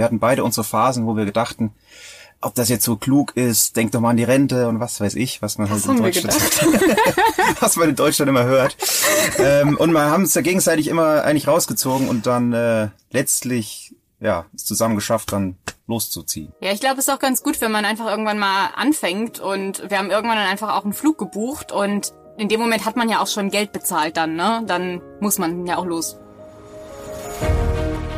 wir hatten beide unsere Phasen, wo wir gedachten, ob das jetzt so klug ist, denk doch mal an die Rente und was weiß ich, was man halt in Deutschland, was man in Deutschland immer hört. ähm, und wir haben es ja gegenseitig immer eigentlich rausgezogen und dann äh, letztlich ja es zusammen geschafft, dann loszuziehen. Ja, ich glaube, es ist auch ganz gut, wenn man einfach irgendwann mal anfängt und wir haben irgendwann dann einfach auch einen Flug gebucht und in dem Moment hat man ja auch schon Geld bezahlt dann, ne? Dann muss man ja auch los.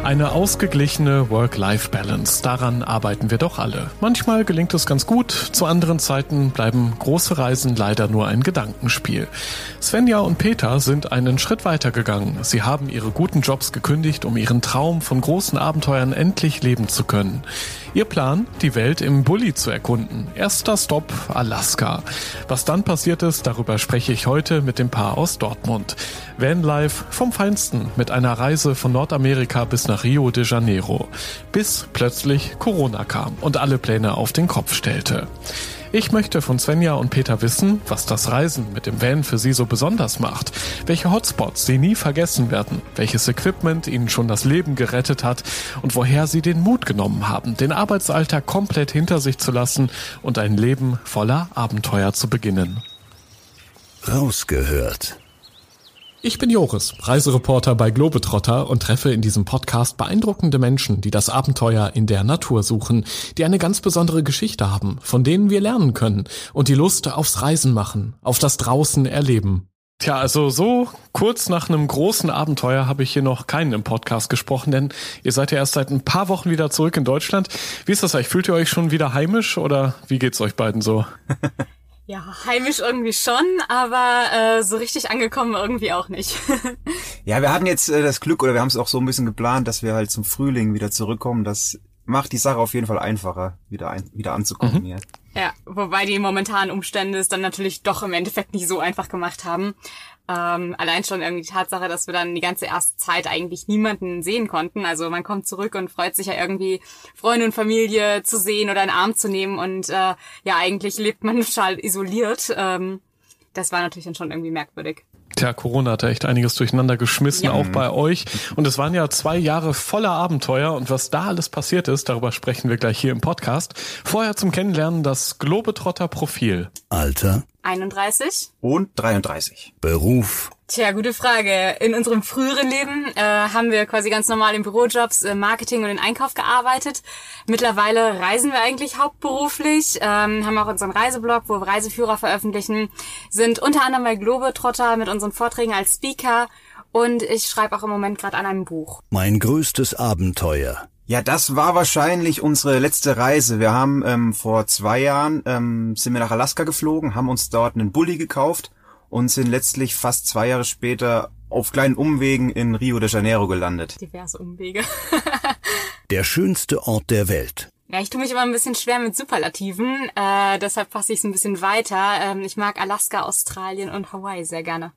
Eine ausgeglichene Work-Life-Balance, daran arbeiten wir doch alle. Manchmal gelingt es ganz gut, zu anderen Zeiten bleiben große Reisen leider nur ein Gedankenspiel. Svenja und Peter sind einen Schritt weiter gegangen. Sie haben ihre guten Jobs gekündigt, um ihren Traum von großen Abenteuern endlich leben zu können. Ihr Plan, die Welt im Bulli zu erkunden. Erster Stopp Alaska. Was dann passiert ist, darüber spreche ich heute mit dem Paar aus Dortmund. Vanlife vom Feinsten mit einer Reise von Nordamerika bis nach Rio de Janeiro. Bis plötzlich Corona kam und alle Pläne auf den Kopf stellte. Ich möchte von Svenja und Peter wissen, was das Reisen mit dem Van für sie so besonders macht, welche Hotspots sie nie vergessen werden, welches Equipment ihnen schon das Leben gerettet hat. Und woher sie den Mut genommen haben, den Arbeitsalltag komplett hinter sich zu lassen und ein Leben voller Abenteuer zu beginnen. Rausgehört ich bin Joris, Reisereporter bei Globetrotter und treffe in diesem Podcast beeindruckende Menschen, die das Abenteuer in der Natur suchen, die eine ganz besondere Geschichte haben, von denen wir lernen können und die Lust aufs Reisen machen, auf das draußen erleben. Tja, also so kurz nach einem großen Abenteuer habe ich hier noch keinen im Podcast gesprochen, denn ihr seid ja erst seit ein paar Wochen wieder zurück in Deutschland. Wie ist das eigentlich? Fühlt ihr euch schon wieder heimisch oder wie geht's euch beiden so? Ja, heimisch irgendwie schon, aber äh, so richtig angekommen irgendwie auch nicht. ja, wir hatten jetzt äh, das Glück oder wir haben es auch so ein bisschen geplant, dass wir halt zum Frühling wieder zurückkommen. Das macht die Sache auf jeden Fall einfacher, wieder ein, wieder anzukommen mhm. hier. Ja, wobei die momentanen Umstände es dann natürlich doch im Endeffekt nicht so einfach gemacht haben. Ähm, allein schon irgendwie die Tatsache, dass wir dann die ganze erste Zeit eigentlich niemanden sehen konnten. Also man kommt zurück und freut sich ja irgendwie, Freunde und Familie zu sehen oder einen Arm zu nehmen und äh, ja, eigentlich lebt man total isoliert. Ähm, das war natürlich dann schon irgendwie merkwürdig. Tja, Corona hat ja echt einiges durcheinander geschmissen, ja. auch bei euch. Und es waren ja zwei Jahre voller Abenteuer und was da alles passiert ist, darüber sprechen wir gleich hier im Podcast. Vorher zum Kennenlernen das Globetrotter Profil. Alter. 31. Und 33. Beruf. Tja, gute Frage. In unserem früheren Leben äh, haben wir quasi ganz normal in Bürojobs äh, Marketing und den Einkauf gearbeitet. Mittlerweile reisen wir eigentlich hauptberuflich, ähm, haben auch unseren Reiseblog, wo wir Reiseführer veröffentlichen, sind unter anderem bei Globetrotter mit unseren Vorträgen als Speaker und ich schreibe auch im Moment gerade an einem Buch. Mein größtes Abenteuer. Ja, das war wahrscheinlich unsere letzte Reise. Wir haben ähm, vor zwei Jahren ähm, sind wir nach Alaska geflogen, haben uns dort einen Bulli gekauft und sind letztlich fast zwei Jahre später auf kleinen Umwegen in Rio de Janeiro gelandet. Diverse Umwege. der schönste Ort der Welt. Ja, ich tue mich immer ein bisschen schwer mit Superlativen, äh, deshalb fasse ich es ein bisschen weiter. Ähm, ich mag Alaska, Australien und Hawaii sehr gerne.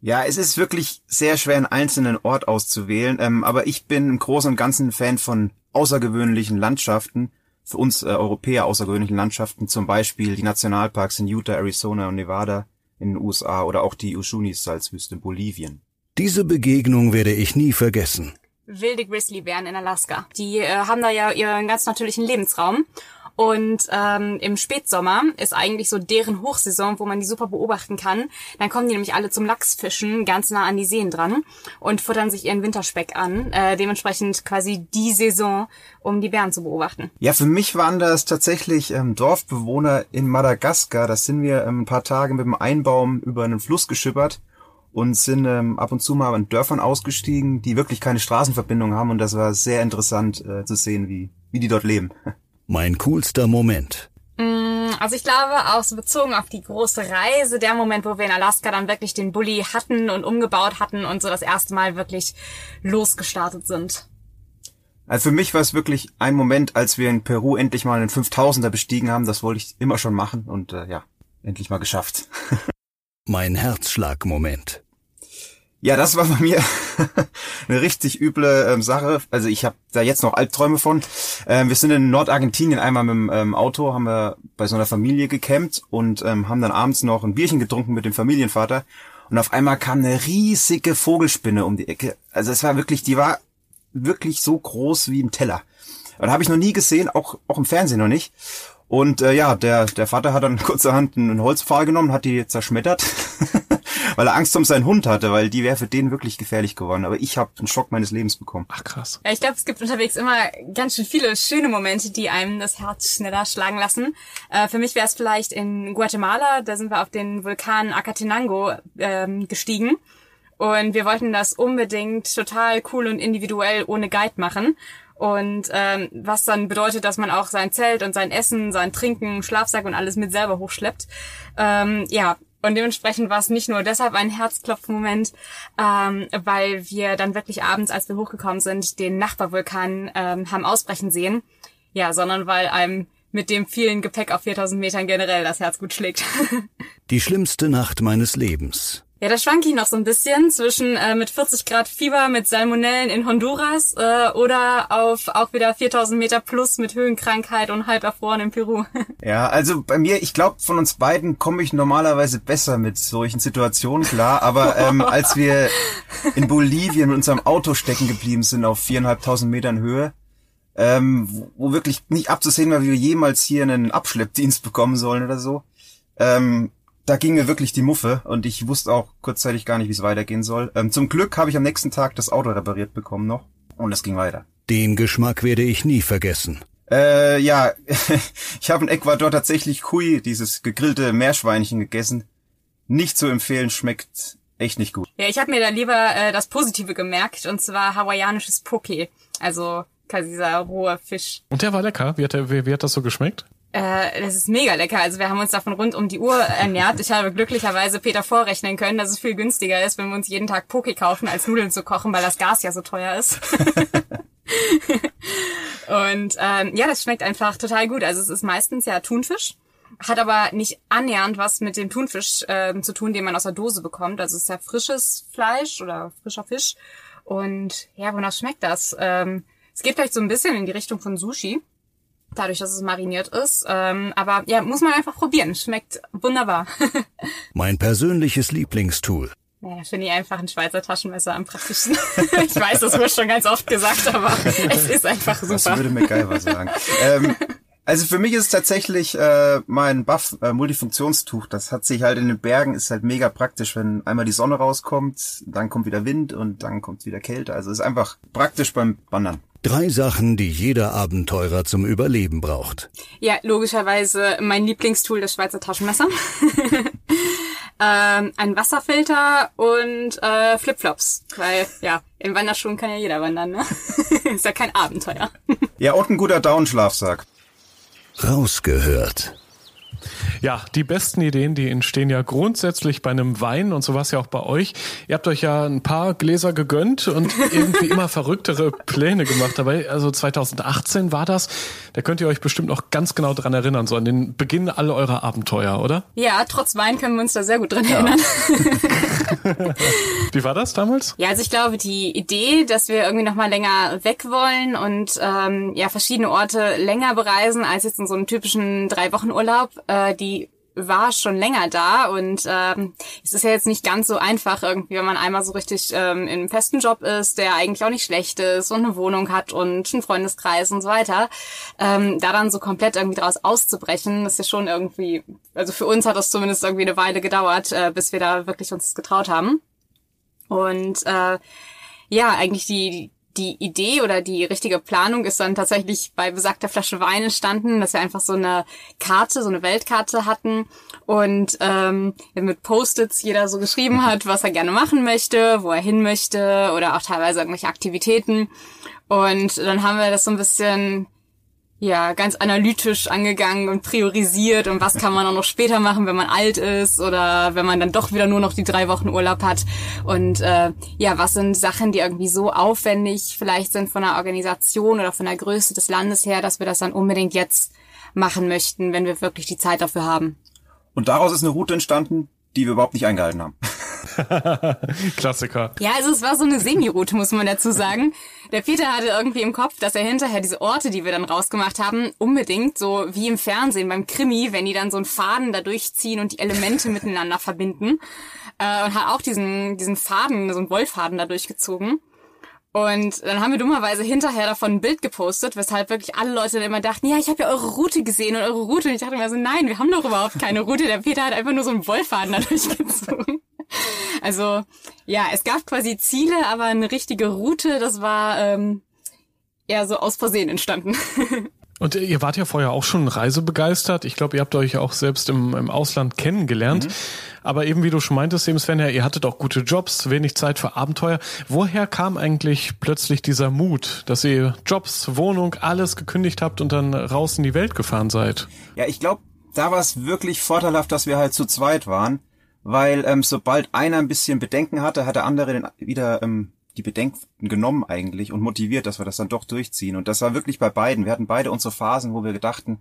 Ja, es ist wirklich sehr schwer, einen einzelnen Ort auszuwählen, ähm, aber ich bin im Großen und Ganzen Fan von außergewöhnlichen Landschaften, für uns äh, Europäer außergewöhnlichen Landschaften, zum Beispiel die Nationalparks in Utah, Arizona und Nevada in den USA oder auch die Ushunis-Salzwüste in Bolivien. Diese Begegnung werde ich nie vergessen. Wilde Grizzlybären in Alaska. Die äh, haben da ja ihren ganz natürlichen Lebensraum. Und ähm, im Spätsommer ist eigentlich so deren Hochsaison, wo man die super beobachten kann. Dann kommen die nämlich alle zum Lachsfischen ganz nah an die Seen dran und futtern sich ihren Winterspeck an. Äh, dementsprechend quasi die Saison, um die Bären zu beobachten. Ja, für mich waren das tatsächlich ähm, Dorfbewohner in Madagaskar. Da sind wir ähm, ein paar Tage mit dem Einbaum über einen Fluss geschippert und sind ähm, ab und zu mal in Dörfern ausgestiegen, die wirklich keine Straßenverbindung haben und das war sehr interessant äh, zu sehen, wie, wie die dort leben. Mein coolster Moment. Mm, also ich glaube, auch so bezogen auf die große Reise, der Moment, wo wir in Alaska dann wirklich den Bulli hatten und umgebaut hatten und so das erste Mal wirklich losgestartet sind. Also für mich war es wirklich ein Moment, als wir in Peru endlich mal einen 5000er bestiegen haben. Das wollte ich immer schon machen und äh, ja, endlich mal geschafft. mein Herzschlagmoment. Ja, das war bei mir eine richtig üble ähm, Sache. Also ich habe da jetzt noch Albträume von. Ähm, wir sind in Nordargentinien einmal mit dem ähm, Auto, haben wir bei so einer Familie gecampt und ähm, haben dann abends noch ein Bierchen getrunken mit dem Familienvater. Und auf einmal kam eine riesige Vogelspinne um die Ecke. Also es war wirklich, die war wirklich so groß wie ein Teller. Und habe ich noch nie gesehen, auch, auch im Fernsehen noch nicht. Und äh, ja, der, der Vater hat dann kurzerhand einen Holzpfahl genommen, hat die zerschmettert, weil er Angst um seinen Hund hatte, weil die wäre für den wirklich gefährlich geworden. Aber ich habe den Schock meines Lebens bekommen. Ach krass. Ja, ich glaube, es gibt unterwegs immer ganz schön viele schöne Momente, die einem das Herz schneller schlagen lassen. Äh, für mich wäre es vielleicht in Guatemala, da sind wir auf den Vulkan Acatenango ähm, gestiegen. Und wir wollten das unbedingt total cool und individuell ohne Guide machen. Und ähm, was dann bedeutet, dass man auch sein Zelt und sein Essen, sein Trinken, Schlafsack und alles mit selber hochschleppt. Ähm, ja, und dementsprechend war es nicht nur deshalb ein Herzklopfmoment, ähm, weil wir dann wirklich abends, als wir hochgekommen sind, den Nachbarvulkan ähm, haben ausbrechen sehen. Ja, sondern weil einem mit dem vielen Gepäck auf 4000 Metern generell das Herz gut schlägt. Die schlimmste Nacht meines Lebens. Ja, da schwank ich noch so ein bisschen zwischen äh, mit 40 Grad Fieber mit Salmonellen in Honduras äh, oder auf auch wieder 4000 Meter plus mit Höhenkrankheit und halb erfroren in Peru. Ja, also bei mir, ich glaube, von uns beiden komme ich normalerweise besser mit solchen Situationen klar, aber ähm, als wir in Bolivien mit unserem Auto stecken geblieben sind auf viereinhalbtausend Metern Höhe, ähm, wo, wo wirklich nicht abzusehen war, wie wir jemals hier einen Abschleppdienst bekommen sollen oder so, ähm, da ging mir wirklich die Muffe und ich wusste auch kurzzeitig gar nicht, wie es weitergehen soll. Ähm, zum Glück habe ich am nächsten Tag das Auto repariert bekommen noch und es ging weiter. Den Geschmack werde ich nie vergessen. Äh, ja, ich habe in Ecuador tatsächlich Kui, dieses gegrillte Meerschweinchen gegessen. Nicht zu empfehlen, schmeckt echt nicht gut. Ja, ich habe mir da lieber äh, das Positive gemerkt und zwar hawaiianisches Poke, also quasi dieser rohe Fisch. Und der war lecker. Wie hat, der, wie, wie hat das so geschmeckt? Äh, das ist mega lecker. Also wir haben uns davon rund um die Uhr ernährt. Ich habe glücklicherweise Peter vorrechnen können, dass es viel günstiger ist, wenn wir uns jeden Tag Poke kaufen, als Nudeln zu kochen, weil das Gas ja so teuer ist. Und ähm, ja, das schmeckt einfach total gut. Also es ist meistens ja Thunfisch, hat aber nicht annähernd was mit dem Thunfisch äh, zu tun, den man aus der Dose bekommt. Also es ist ja frisches Fleisch oder frischer Fisch. Und ja, wonach schmeckt das? Ähm, es geht vielleicht so ein bisschen in die Richtung von Sushi dadurch, dass es mariniert ist. Ähm, aber ja, muss man einfach probieren. Schmeckt wunderbar. mein persönliches Lieblingstool. Ja, finde ich einfach ein Schweizer Taschenmesser am praktischsten. ich weiß, das wurde schon ganz oft gesagt, aber es ist einfach super. Das würde MacGyver sagen. ähm, also für mich ist es tatsächlich äh, mein Buff äh, Multifunktionstuch. Das hat sich halt in den Bergen ist halt mega praktisch, wenn einmal die Sonne rauskommt, dann kommt wieder Wind und dann kommt wieder Kälte. Also ist einfach praktisch beim Wandern. Drei Sachen, die jeder Abenteurer zum Überleben braucht. Ja, logischerweise mein Lieblingstool, das Schweizer Taschenmesser. ähm, ein Wasserfilter und äh, Flipflops. Weil, ja, in Wanderschuhen kann ja jeder wandern, ne? ist ja kein Abenteuer. ja, und ein guter Downschlafsack. Rausgehört. Ja, die besten Ideen, die entstehen ja grundsätzlich bei einem Wein und so war es ja auch bei euch. Ihr habt euch ja ein paar Gläser gegönnt und irgendwie immer verrücktere Pläne gemacht dabei. Also 2018 war das. Da könnt ihr euch bestimmt noch ganz genau dran erinnern, so an den Beginn all eurer Abenteuer, oder? Ja, trotz Wein können wir uns da sehr gut dran ja. erinnern. Wie war das damals? Ja, also ich glaube, die Idee, dass wir irgendwie noch mal länger weg wollen und ähm, ja verschiedene Orte länger bereisen als jetzt in so einem typischen drei Wochen Urlaub, äh, die war schon länger da und ähm, es ist ja jetzt nicht ganz so einfach irgendwie, wenn man einmal so richtig ähm, in einem festen Job ist, der eigentlich auch nicht schlecht ist und eine Wohnung hat und einen Freundeskreis und so weiter, ähm, da dann so komplett irgendwie draus auszubrechen, ist ja schon irgendwie, also für uns hat das zumindest irgendwie eine Weile gedauert, äh, bis wir da wirklich uns getraut haben. Und äh, ja, eigentlich die, die Idee oder die richtige Planung ist dann tatsächlich bei besagter Flasche Wein entstanden, dass wir einfach so eine Karte, so eine Weltkarte hatten und ähm, mit Post-its jeder so geschrieben hat, was er gerne machen möchte, wo er hin möchte oder auch teilweise irgendwelche Aktivitäten. Und dann haben wir das so ein bisschen ja ganz analytisch angegangen und priorisiert und was kann man auch noch später machen, wenn man alt ist oder wenn man dann doch wieder nur noch die drei Wochen Urlaub hat und äh, ja, was sind Sachen, die irgendwie so aufwendig vielleicht sind von der Organisation oder von der Größe des Landes her, dass wir das dann unbedingt jetzt machen möchten, wenn wir wirklich die Zeit dafür haben. Und daraus ist eine Route entstanden, die wir überhaupt nicht eingehalten haben. Klassiker. Ja, also es war so eine Semi-Route, muss man dazu sagen. Der Peter hatte irgendwie im Kopf, dass er hinterher diese Orte, die wir dann rausgemacht haben, unbedingt so wie im Fernsehen beim Krimi, wenn die dann so einen Faden da durchziehen und die Elemente miteinander verbinden. Äh, und hat auch diesen, diesen Faden, so einen Wollfaden da durchgezogen. Und dann haben wir dummerweise hinterher davon ein Bild gepostet, weshalb wirklich alle Leute dann immer dachten, ja, ich habe ja eure Route gesehen und eure Route. Und ich dachte immer so, nein, wir haben doch überhaupt keine Route. Der Peter hat einfach nur so einen Wollfaden da durchgezogen. Also ja, es gab quasi Ziele, aber eine richtige Route, das war ähm, eher so aus Versehen entstanden. Und ihr wart ja vorher auch schon reisebegeistert. Ich glaube, ihr habt euch auch selbst im, im Ausland kennengelernt. Mhm. Aber eben wie du schon meintest, eben Sven, ihr hattet auch gute Jobs, wenig Zeit für Abenteuer. Woher kam eigentlich plötzlich dieser Mut, dass ihr Jobs, Wohnung, alles gekündigt habt und dann raus in die Welt gefahren seid? Ja, ich glaube, da war es wirklich vorteilhaft, dass wir halt zu zweit waren. Weil ähm, sobald einer ein bisschen Bedenken hatte, hat der andere den wieder ähm, die Bedenken genommen eigentlich und motiviert, dass wir das dann doch durchziehen. Und das war wirklich bei beiden. Wir hatten beide unsere Phasen, wo wir gedachten,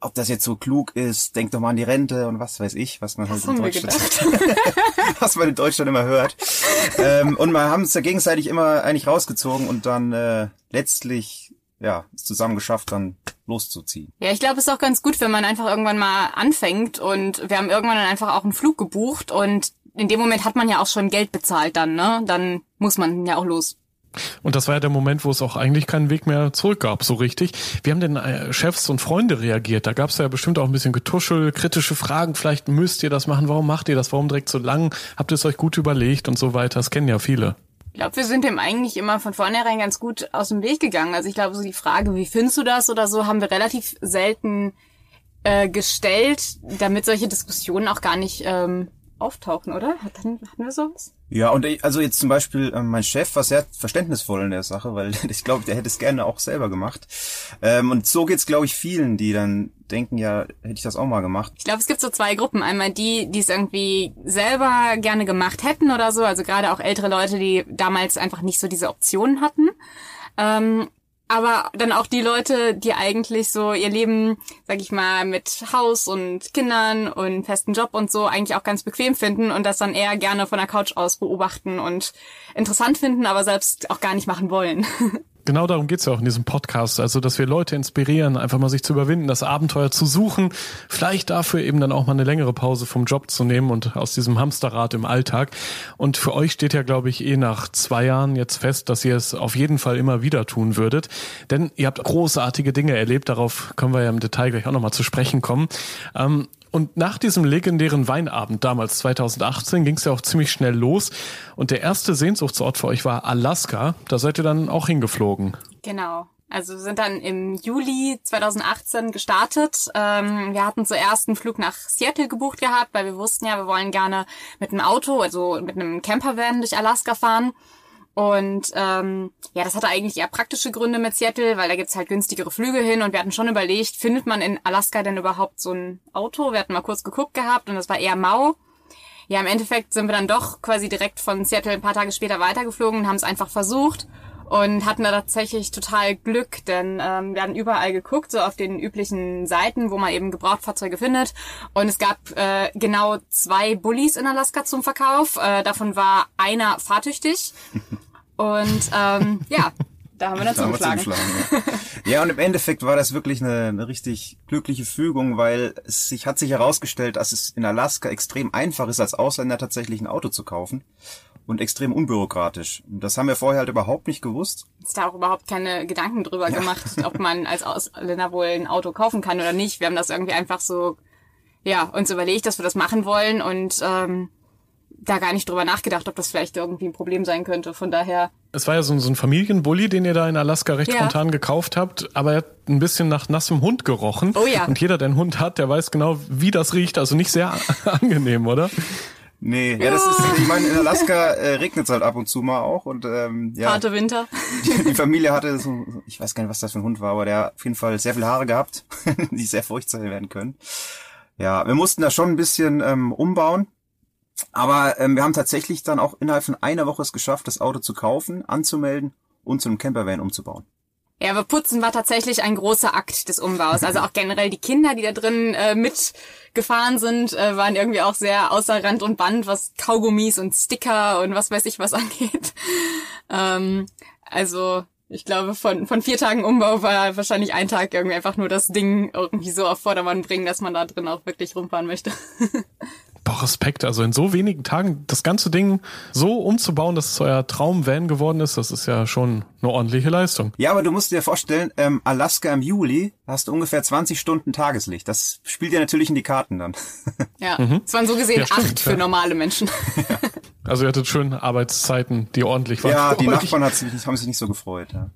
ob das jetzt so klug ist, denk doch mal an die Rente und was weiß ich, was man halt in Deutschland, was man in Deutschland immer hört. ähm, und wir haben es ja gegenseitig immer eigentlich rausgezogen und dann äh, letztlich ja es zusammen geschafft, dann loszuziehen. Ja, ich glaube, es ist auch ganz gut, wenn man einfach irgendwann mal anfängt und wir haben irgendwann dann einfach auch einen Flug gebucht und in dem Moment hat man ja auch schon Geld bezahlt dann, ne? Dann muss man ja auch los. Und das war ja der Moment, wo es auch eigentlich keinen Weg mehr zurück gab, so richtig. Wie haben denn äh, Chefs und Freunde reagiert? Da gab es ja bestimmt auch ein bisschen Getuschel, kritische Fragen. Vielleicht müsst ihr das machen. Warum macht ihr das? Warum direkt so lang? Habt ihr es euch gut überlegt und so weiter? Das kennen ja viele. Ich glaube, wir sind dem eigentlich immer von vornherein ganz gut aus dem Weg gegangen. Also ich glaube, so die Frage, wie findest du das oder so, haben wir relativ selten äh, gestellt, damit solche Diskussionen auch gar nicht ähm, auftauchen, oder? Hatten, hatten wir sowas? Ja, und ich, also jetzt zum Beispiel ähm, mein Chef war sehr verständnisvoll in der Sache, weil ich glaube, der hätte es gerne auch selber gemacht. Ähm, und so geht's, glaube ich, vielen, die dann denken, ja, hätte ich das auch mal gemacht. Ich glaube, es gibt so zwei Gruppen. Einmal die, die es irgendwie selber gerne gemacht hätten oder so, also gerade auch ältere Leute, die damals einfach nicht so diese Optionen hatten. Ähm, aber dann auch die Leute, die eigentlich so ihr Leben, sag ich mal, mit Haus und Kindern und festen Job und so eigentlich auch ganz bequem finden und das dann eher gerne von der Couch aus beobachten und interessant finden, aber selbst auch gar nicht machen wollen. Genau darum geht's ja auch in diesem Podcast. Also, dass wir Leute inspirieren, einfach mal sich zu überwinden, das Abenteuer zu suchen, vielleicht dafür eben dann auch mal eine längere Pause vom Job zu nehmen und aus diesem Hamsterrad im Alltag. Und für euch steht ja, glaube ich, eh nach zwei Jahren jetzt fest, dass ihr es auf jeden Fall immer wieder tun würdet. Denn ihr habt großartige Dinge erlebt, darauf können wir ja im Detail gleich auch nochmal zu sprechen kommen. Ähm, und nach diesem legendären Weinabend damals 2018 ging es ja auch ziemlich schnell los. Und der erste Sehnsuchtsort für euch war Alaska. Da seid ihr dann auch hingeflogen. Genau. Also wir sind dann im Juli 2018 gestartet. Ähm, wir hatten zuerst einen Flug nach Seattle gebucht gehabt, weil wir wussten ja, wir wollen gerne mit einem Auto, also mit einem Campervan durch Alaska fahren. Und ähm, ja, das hatte eigentlich eher praktische Gründe mit Seattle, weil da gibt's halt günstigere Flüge hin und wir hatten schon überlegt, findet man in Alaska denn überhaupt so ein Auto? Wir hatten mal kurz geguckt gehabt und das war eher mau. Ja, im Endeffekt sind wir dann doch quasi direkt von Seattle ein paar Tage später weitergeflogen und haben es einfach versucht und hatten da tatsächlich total Glück, denn ähm, wir hatten überall geguckt, so auf den üblichen Seiten, wo man eben Gebrauchtfahrzeuge findet. Und es gab äh, genau zwei Bullies in Alaska zum Verkauf. Äh, davon war einer fahrtüchtig. Und ähm, ja, da haben wir dann da zugeschlagen ja. ja, und im Endeffekt war das wirklich eine, eine richtig glückliche Fügung, weil es sich hat sich herausgestellt, dass es in Alaska extrem einfach ist, als Ausländer tatsächlich ein Auto zu kaufen und extrem unbürokratisch. Das haben wir vorher halt überhaupt nicht gewusst. Ist da auch überhaupt keine Gedanken drüber ja. gemacht, ob man als Ausländer wohl ein Auto kaufen kann oder nicht. Wir haben das irgendwie einfach so, ja, uns überlegt, dass wir das machen wollen und ähm, da gar nicht drüber nachgedacht, ob das vielleicht irgendwie ein Problem sein könnte. Von daher. Es war ja so, so ein Familienbully, den ihr da in Alaska recht ja. spontan gekauft habt, aber er hat ein bisschen nach nassem Hund gerochen. Oh ja. Und jeder, der einen Hund hat, der weiß genau, wie das riecht. Also nicht sehr angenehm, oder? Nee, ja, das ist, ich meine, in Alaska äh, regnet es halt ab und zu mal auch und ähm, ja. Harte Winter. Die, die Familie hatte so, ich weiß gar nicht, was das für ein Hund war, aber der hat auf jeden Fall sehr viele Haare gehabt, die sehr furchtsam werden können. Ja, wir mussten da schon ein bisschen ähm, umbauen, aber ähm, wir haben tatsächlich dann auch innerhalb von einer Woche es geschafft, das Auto zu kaufen, anzumelden und zu einem Campervan umzubauen. Ja, aber Putzen war tatsächlich ein großer Akt des Umbaus. Also auch generell die Kinder, die da drin äh, mitgefahren sind, äh, waren irgendwie auch sehr außer Rand und Band, was Kaugummis und Sticker und was weiß ich was angeht. Ähm, also ich glaube, von, von vier Tagen Umbau war wahrscheinlich ein Tag irgendwie einfach nur das Ding irgendwie so auf Vordermann bringen, dass man da drin auch wirklich rumfahren möchte. Boah, Respekt. Also in so wenigen Tagen das ganze Ding so umzubauen, dass es euer Traum-Van geworden ist, das ist ja schon eine ordentliche Leistung. Ja, aber du musst dir vorstellen, ähm, Alaska im Juli hast du ungefähr 20 Stunden Tageslicht. Das spielt ja natürlich in die Karten dann. Ja, mhm. es waren so gesehen ja, stimmt, acht für ja. normale Menschen. Ja. Also ihr hattet schöne Arbeitszeiten, die ordentlich waren. Ja, die Nachbarn hat sich, haben sich nicht so gefreut. Ja,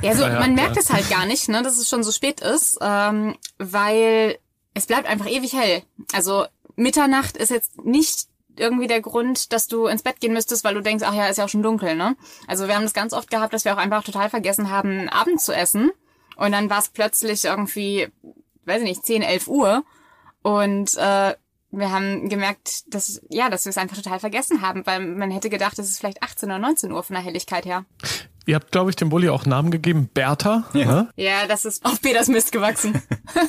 ja, so, ja man merkt es halt gar nicht, ne, dass es schon so spät ist, ähm, weil es bleibt einfach ewig hell. Also Mitternacht ist jetzt nicht irgendwie der Grund, dass du ins Bett gehen müsstest, weil du denkst, ach ja, ist ja auch schon dunkel, ne? Also wir haben das ganz oft gehabt, dass wir auch einfach total vergessen haben, Abend zu essen. Und dann war es plötzlich irgendwie, weiß ich nicht, 10, 11 Uhr. Und äh, wir haben gemerkt, dass ja, dass wir es einfach total vergessen haben, weil man hätte gedacht, es ist vielleicht 18 oder 19 Uhr von der Helligkeit her. Ihr habt, glaube ich, dem Bulli auch Namen gegeben, Bertha. Ja, ne? ja das ist auf Peters Mist gewachsen.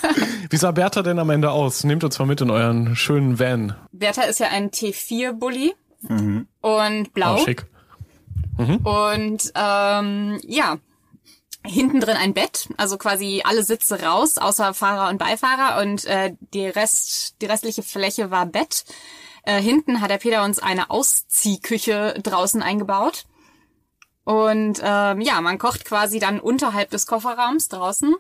Wie sah Bertha denn am Ende aus? Nehmt uns mal mit in euren schönen Van. Bertha ist ja ein T4-Bully mhm. und blau. Oh, schick. Mhm. Und ähm, ja, hinten drin ein Bett, also quasi alle Sitze raus, außer Fahrer und Beifahrer und äh, die Rest, die restliche Fläche war Bett. Äh, hinten hat der Peter uns eine Ausziehküche draußen eingebaut. Und ähm, ja, man kocht quasi dann unterhalb des Kofferraums draußen.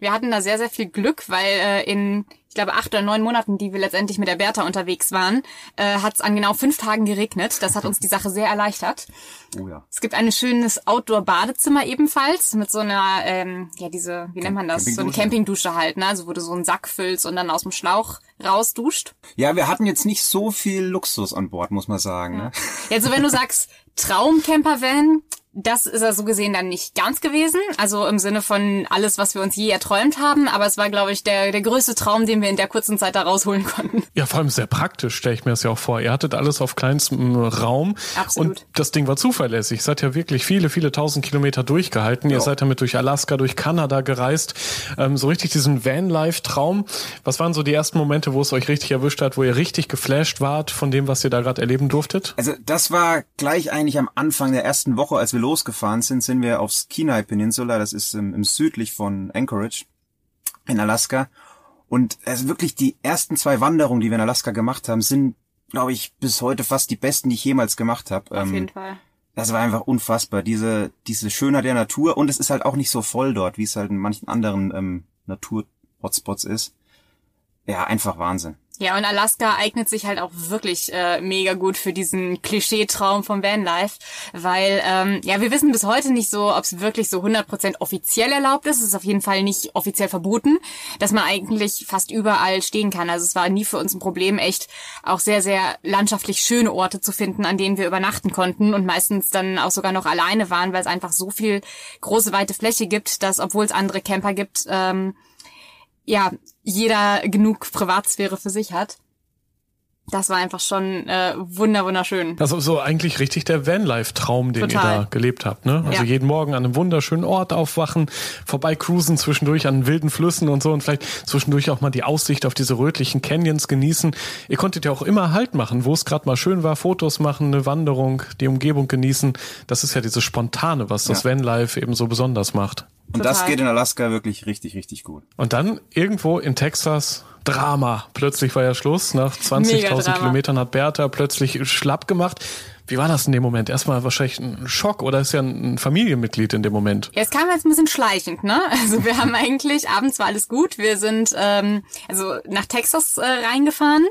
Wir hatten da sehr, sehr viel Glück, weil äh, in, ich glaube, acht oder neun Monaten, die wir letztendlich mit der Bertha unterwegs waren, äh, hat es an genau fünf Tagen geregnet. Das hat uns die Sache sehr erleichtert. Oh ja. Es gibt ein schönes Outdoor-Badezimmer ebenfalls mit so einer, ähm, ja, diese, wie nennt man das? So eine Campingdusche halt, ne? Also wo du so einen Sack füllst und dann aus dem Schlauch rausduscht. Ja, wir hatten jetzt nicht so viel Luxus an Bord, muss man sagen. Ja. Ne? Also wenn du sagst Traumcamper-Van, das ist er so gesehen dann nicht ganz gewesen. Also im Sinne von alles, was wir uns je erträumt haben. Aber es war, glaube ich, der, der größte Traum, den wir in der kurzen Zeit da rausholen konnten. Ja, vor allem sehr praktisch, stelle ich mir das ja auch vor. Ihr hattet alles auf kleinstem Raum. Absolut. Und das Ding war zuverlässig. Ihr seid ja wirklich viele, viele tausend Kilometer durchgehalten. Ja. Ihr seid damit durch Alaska, durch Kanada gereist. Ähm, so richtig diesen Van-Life-Traum. Was waren so die ersten Momente, wo es euch richtig erwischt hat, wo ihr richtig geflasht wart von dem, was ihr da gerade erleben durftet? Also das war gleich eigentlich am Anfang der ersten Woche, als wir losgefahren sind, sind wir aufs Kenai Peninsula, das ist im, im südlich von Anchorage in Alaska. Und also wirklich die ersten zwei Wanderungen, die wir in Alaska gemacht haben, sind, glaube ich, bis heute fast die besten, die ich jemals gemacht habe. Auf ähm, jeden Fall. Das war einfach unfassbar, diese, diese Schönheit der Natur. Und es ist halt auch nicht so voll dort, wie es halt in manchen anderen ähm, Natur-Hotspots ist. Ja, einfach Wahnsinn. Ja, und Alaska eignet sich halt auch wirklich äh, mega gut für diesen Klischeetraum vom Vanlife, weil ähm, ja, wir wissen bis heute nicht so, ob es wirklich so 100% offiziell erlaubt ist. Es ist auf jeden Fall nicht offiziell verboten, dass man eigentlich fast überall stehen kann. Also es war nie für uns ein Problem, echt auch sehr, sehr landschaftlich schöne Orte zu finden, an denen wir übernachten konnten und meistens dann auch sogar noch alleine waren, weil es einfach so viel große, weite Fläche gibt, dass, obwohl es andere Camper gibt, ähm, ja, jeder genug Privatsphäre für sich hat. Das war einfach schon äh, wunder wunderschön. Also so eigentlich richtig der Vanlife-Traum, den Total. ihr da gelebt habt, ne? Also ja. jeden Morgen an einem wunderschönen Ort aufwachen, vorbei cruisen zwischendurch an wilden Flüssen und so und vielleicht zwischendurch auch mal die Aussicht auf diese rötlichen Canyons genießen. Ihr konntet ja auch immer Halt machen, wo es gerade mal schön war, Fotos machen, eine Wanderung, die Umgebung genießen. Das ist ja dieses Spontane, was das ja. Vanlife eben so besonders macht. Und Total. das geht in Alaska wirklich richtig, richtig gut. Und dann irgendwo in Texas Drama. Plötzlich war ja Schluss. Nach 20.000 Kilometern hat Bertha plötzlich schlapp gemacht. Wie war das in dem Moment? Erstmal wahrscheinlich ein Schock oder ist ja ein Familienmitglied in dem Moment? Ja, es kam jetzt ein bisschen schleichend, ne? Also wir haben eigentlich, abends war alles gut. Wir sind ähm, also nach Texas äh, reingefahren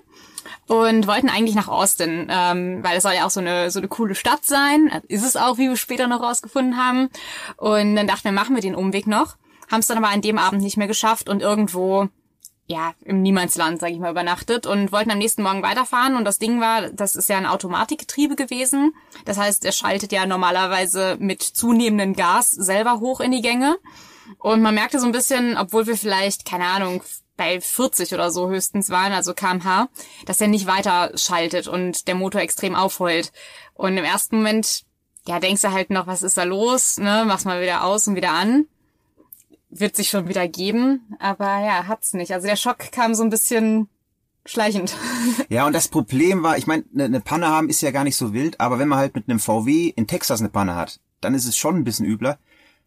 und wollten eigentlich nach Austin, ähm, weil es soll ja auch so eine so eine coole Stadt sein. Ist es auch, wie wir später noch rausgefunden haben. Und dann dachten wir, machen wir den Umweg noch. Haben es dann aber an dem Abend nicht mehr geschafft und irgendwo ja, im Niemandsland, sage ich mal, übernachtet und wollten am nächsten Morgen weiterfahren. Und das Ding war, das ist ja ein Automatikgetriebe gewesen. Das heißt, er schaltet ja normalerweise mit zunehmendem Gas selber hoch in die Gänge. Und man merkte so ein bisschen, obwohl wir vielleicht, keine Ahnung, bei 40 oder so höchstens waren, also kmh, dass er nicht weiter schaltet und der Motor extrem aufheult. Und im ersten Moment, ja, denkst du halt noch, was ist da los, ne, mach's mal wieder aus und wieder an wird sich schon wieder geben, aber ja, hat's nicht. Also der Schock kam so ein bisschen schleichend. Ja, und das Problem war, ich meine, eine ne Panne haben ist ja gar nicht so wild, aber wenn man halt mit einem VW in Texas eine Panne hat, dann ist es schon ein bisschen übler,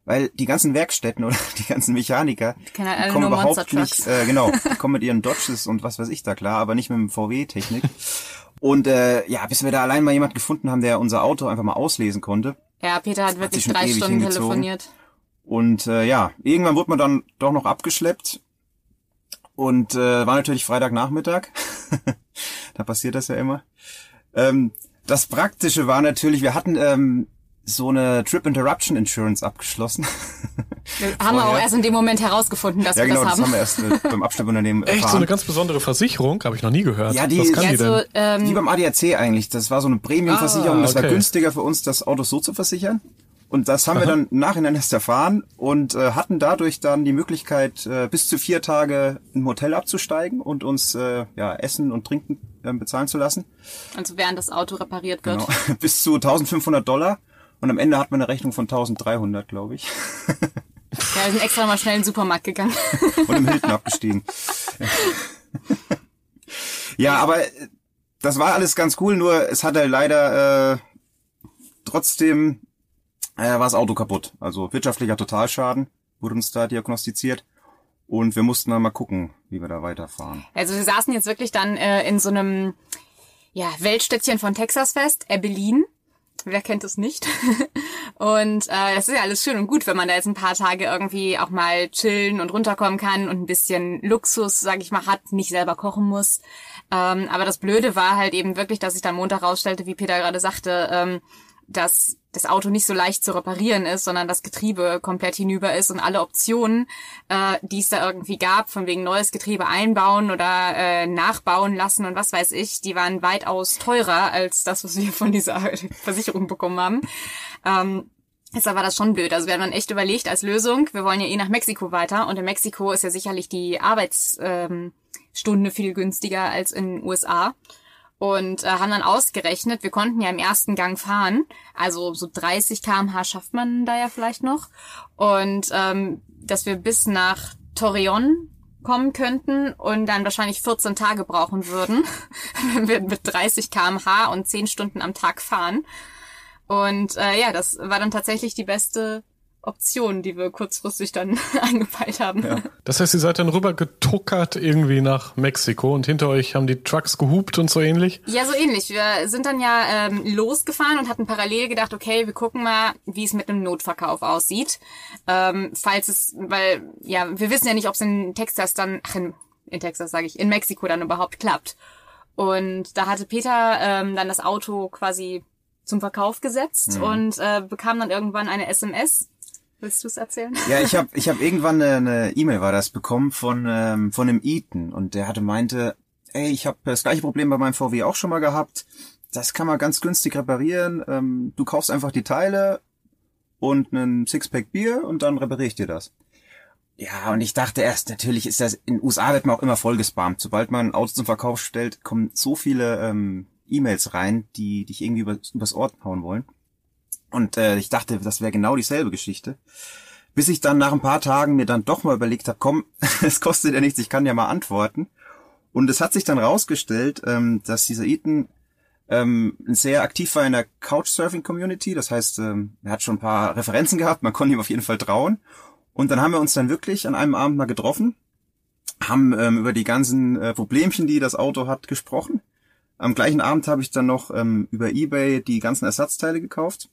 weil die ganzen Werkstätten oder die ganzen Mechaniker die halt kommen überhaupt nicht, äh, genau, kommen mit ihren Dodges und was weiß ich da klar, aber nicht mit dem VW-Technik. Und äh, ja, bis wir da allein mal jemand gefunden haben, der unser Auto einfach mal auslesen konnte. Ja, Peter hat wirklich drei Stunden telefoniert. Und äh, ja, irgendwann wurde man dann doch noch abgeschleppt und äh, war natürlich Freitagnachmittag. da passiert das ja immer. Ähm, das Praktische war natürlich, wir hatten ähm, so eine Trip Interruption Insurance abgeschlossen. Wir haben wir auch erst in dem Moment herausgefunden, dass ja, wir genau, das haben. Ja, genau, das haben wir erst beim Abschleppunternehmen erfahren. Echt, so eine ganz besondere Versicherung? Habe ich noch nie gehört. Ja, die, Was kann ja, die denn? Also, ähm, Wie beim ADAC eigentlich. Das war so eine Premium-Versicherung. Ah, Das war günstiger für uns, das Auto so zu versichern. Und das haben wir dann im Nachhinein erst erfahren und äh, hatten dadurch dann die Möglichkeit, äh, bis zu vier Tage im Hotel abzusteigen und uns äh, ja, Essen und Trinken äh, bezahlen zu lassen. also während das Auto repariert wird. Genau. bis zu 1500 Dollar. Und am Ende hat man eine Rechnung von 1300, glaube ich. Ja, wir sind extra mal schnell in den Supermarkt gegangen. und im Hilton abgestiegen. ja, aber äh, das war alles ganz cool, nur es hatte leider äh, trotzdem äh, war das Auto kaputt. Also wirtschaftlicher Totalschaden wurde uns da diagnostiziert. Und wir mussten dann mal gucken, wie wir da weiterfahren. Also wir saßen jetzt wirklich dann äh, in so einem ja, Weltstädtchen von Texas fest, Abilene. Wer kennt es nicht? und äh, das ist ja alles schön und gut, wenn man da jetzt ein paar Tage irgendwie auch mal chillen und runterkommen kann und ein bisschen Luxus, sag ich mal, hat, nicht selber kochen muss. Ähm, aber das Blöde war halt eben wirklich, dass sich dann Montag rausstellte, wie Peter gerade sagte, ähm, dass das Auto nicht so leicht zu reparieren ist, sondern das Getriebe komplett hinüber ist und alle Optionen, äh, die es da irgendwie gab, von wegen neues Getriebe einbauen oder äh, nachbauen lassen und was weiß ich, die waren weitaus teurer als das, was wir von dieser Versicherung bekommen haben. Ähm, Deshalb war das schon blöd. Also wir haben dann echt überlegt als Lösung, wir wollen ja eh nach Mexiko weiter und in Mexiko ist ja sicherlich die Arbeitsstunde ähm, viel günstiger als in den USA und äh, haben dann ausgerechnet, wir konnten ja im ersten Gang fahren, also so 30 km/h schafft man da ja vielleicht noch und ähm, dass wir bis nach Torreon kommen könnten und dann wahrscheinlich 14 Tage brauchen würden, wenn wir mit 30 km/h und 10 Stunden am Tag fahren. Und äh, ja, das war dann tatsächlich die beste Option, die wir kurzfristig dann angepeilt haben. Ja. Das heißt, ihr seid dann rüber getuckert irgendwie nach Mexiko und hinter euch haben die Trucks gehupt und so ähnlich? Ja, so ähnlich. Wir sind dann ja ähm, losgefahren und hatten parallel gedacht, okay, wir gucken mal, wie es mit einem Notverkauf aussieht. Ähm, falls es, weil, ja, wir wissen ja nicht, ob es in Texas dann, ach, in, in Texas sage ich, in Mexiko dann überhaupt klappt. Und da hatte Peter ähm, dann das Auto quasi zum Verkauf gesetzt mhm. und äh, bekam dann irgendwann eine SMS, Willst du es erzählen? Ja, ich habe ich hab irgendwann eine E-Mail war das bekommen von ähm, von einem Eaton und der hatte meinte, ey, ich habe das gleiche Problem bei meinem VW auch schon mal gehabt. Das kann man ganz günstig reparieren. Ähm, du kaufst einfach die Teile und einen Sixpack Bier und dann repariere ich dir das. Ja, und ich dachte erst, natürlich ist das, in den USA wird man auch immer voll gespammt. Sobald man ein Auto zum Verkauf stellt, kommen so viele ähm, E-Mails rein, die dich irgendwie über, übers Ohr hauen wollen. Und äh, ich dachte, das wäre genau dieselbe Geschichte. Bis ich dann nach ein paar Tagen mir dann doch mal überlegt habe, komm, es kostet ja nichts, ich kann ja mal antworten. Und es hat sich dann rausgestellt, ähm, dass dieser Ethan ähm, sehr aktiv war in der Couchsurfing-Community. Das heißt, ähm, er hat schon ein paar Referenzen gehabt, man konnte ihm auf jeden Fall trauen. Und dann haben wir uns dann wirklich an einem Abend mal getroffen, haben ähm, über die ganzen äh, Problemchen, die das Auto hat, gesprochen. Am gleichen Abend habe ich dann noch ähm, über eBay die ganzen Ersatzteile gekauft.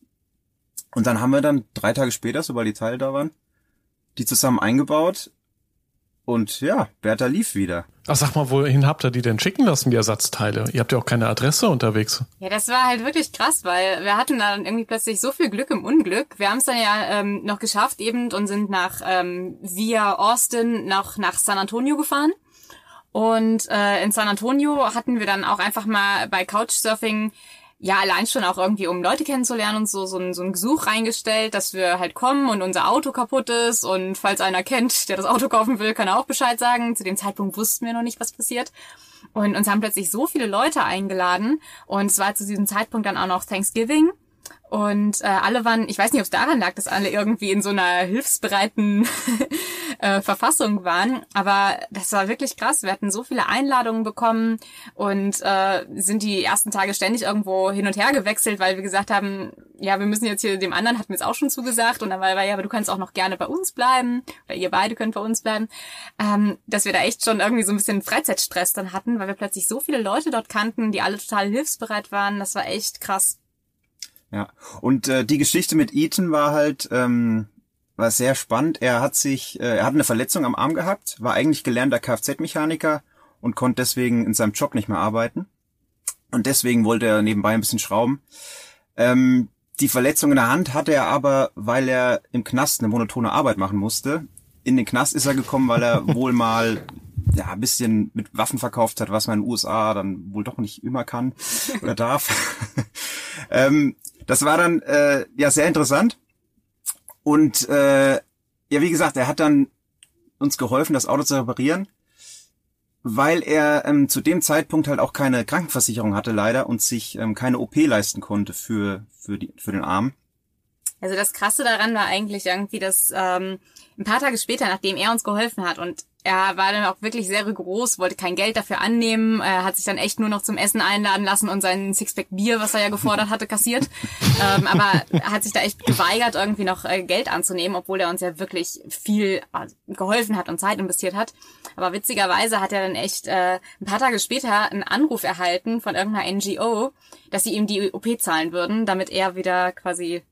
Und dann haben wir dann drei Tage später, sobald die Teile da waren, die zusammen eingebaut. Und ja, Bertha lief wieder. Ach, sag mal, wohin habt ihr die denn schicken lassen, die Ersatzteile? Ihr habt ja auch keine Adresse unterwegs. Ja, das war halt wirklich krass, weil wir hatten dann irgendwie plötzlich so viel Glück im Unglück. Wir haben es dann ja ähm, noch geschafft eben und sind nach ähm, via Austin noch nach San Antonio gefahren. Und äh, in San Antonio hatten wir dann auch einfach mal bei Couchsurfing ja, allein schon auch irgendwie, um Leute kennenzulernen und so, so ein, so ein Gesuch reingestellt, dass wir halt kommen und unser Auto kaputt ist und falls einer kennt, der das Auto kaufen will, kann er auch Bescheid sagen. Zu dem Zeitpunkt wussten wir noch nicht, was passiert. Und uns haben plötzlich so viele Leute eingeladen und es war zu diesem Zeitpunkt dann auch noch Thanksgiving. Und äh, alle waren, ich weiß nicht, ob es daran lag, dass alle irgendwie in so einer hilfsbereiten äh, Verfassung waren, aber das war wirklich krass. Wir hatten so viele Einladungen bekommen und äh, sind die ersten Tage ständig irgendwo hin und her gewechselt, weil wir gesagt haben, ja, wir müssen jetzt hier dem anderen, hat mir jetzt auch schon zugesagt und dann war ja, aber du kannst auch noch gerne bei uns bleiben, weil ihr beide könnt bei uns bleiben, ähm, dass wir da echt schon irgendwie so ein bisschen Freizeitstress dann hatten, weil wir plötzlich so viele Leute dort kannten, die alle total hilfsbereit waren. Das war echt krass. Ja, und äh, die Geschichte mit Ethan war halt ähm, war sehr spannend. Er hat sich, äh, er hat eine Verletzung am Arm gehabt, war eigentlich gelernter Kfz-Mechaniker und konnte deswegen in seinem Job nicht mehr arbeiten. Und deswegen wollte er nebenbei ein bisschen schrauben. Ähm, die Verletzung in der Hand hatte er aber, weil er im Knast eine monotone Arbeit machen musste. In den Knast ist er gekommen, weil er wohl mal ja, ein bisschen mit Waffen verkauft hat, was man in den USA dann wohl doch nicht immer kann oder darf. ähm, das war dann äh, ja sehr interessant. Und äh, ja, wie gesagt, er hat dann uns geholfen, das Auto zu reparieren, weil er ähm, zu dem Zeitpunkt halt auch keine Krankenversicherung hatte leider und sich ähm, keine OP leisten konnte für für die für den Arm. Also das Krasse daran war eigentlich irgendwie, dass ähm, ein paar Tage später, nachdem er uns geholfen hat und er war dann auch wirklich sehr rigoros, wollte kein Geld dafür annehmen, er hat sich dann echt nur noch zum Essen einladen lassen und seinen Sixpack Bier, was er ja gefordert hatte, kassiert. ähm, aber er hat sich da echt geweigert, irgendwie noch äh, Geld anzunehmen, obwohl er uns ja wirklich viel äh, geholfen hat und Zeit investiert hat. Aber witzigerweise hat er dann echt äh, ein paar Tage später einen Anruf erhalten von irgendeiner NGO, dass sie ihm die OP zahlen würden, damit er wieder quasi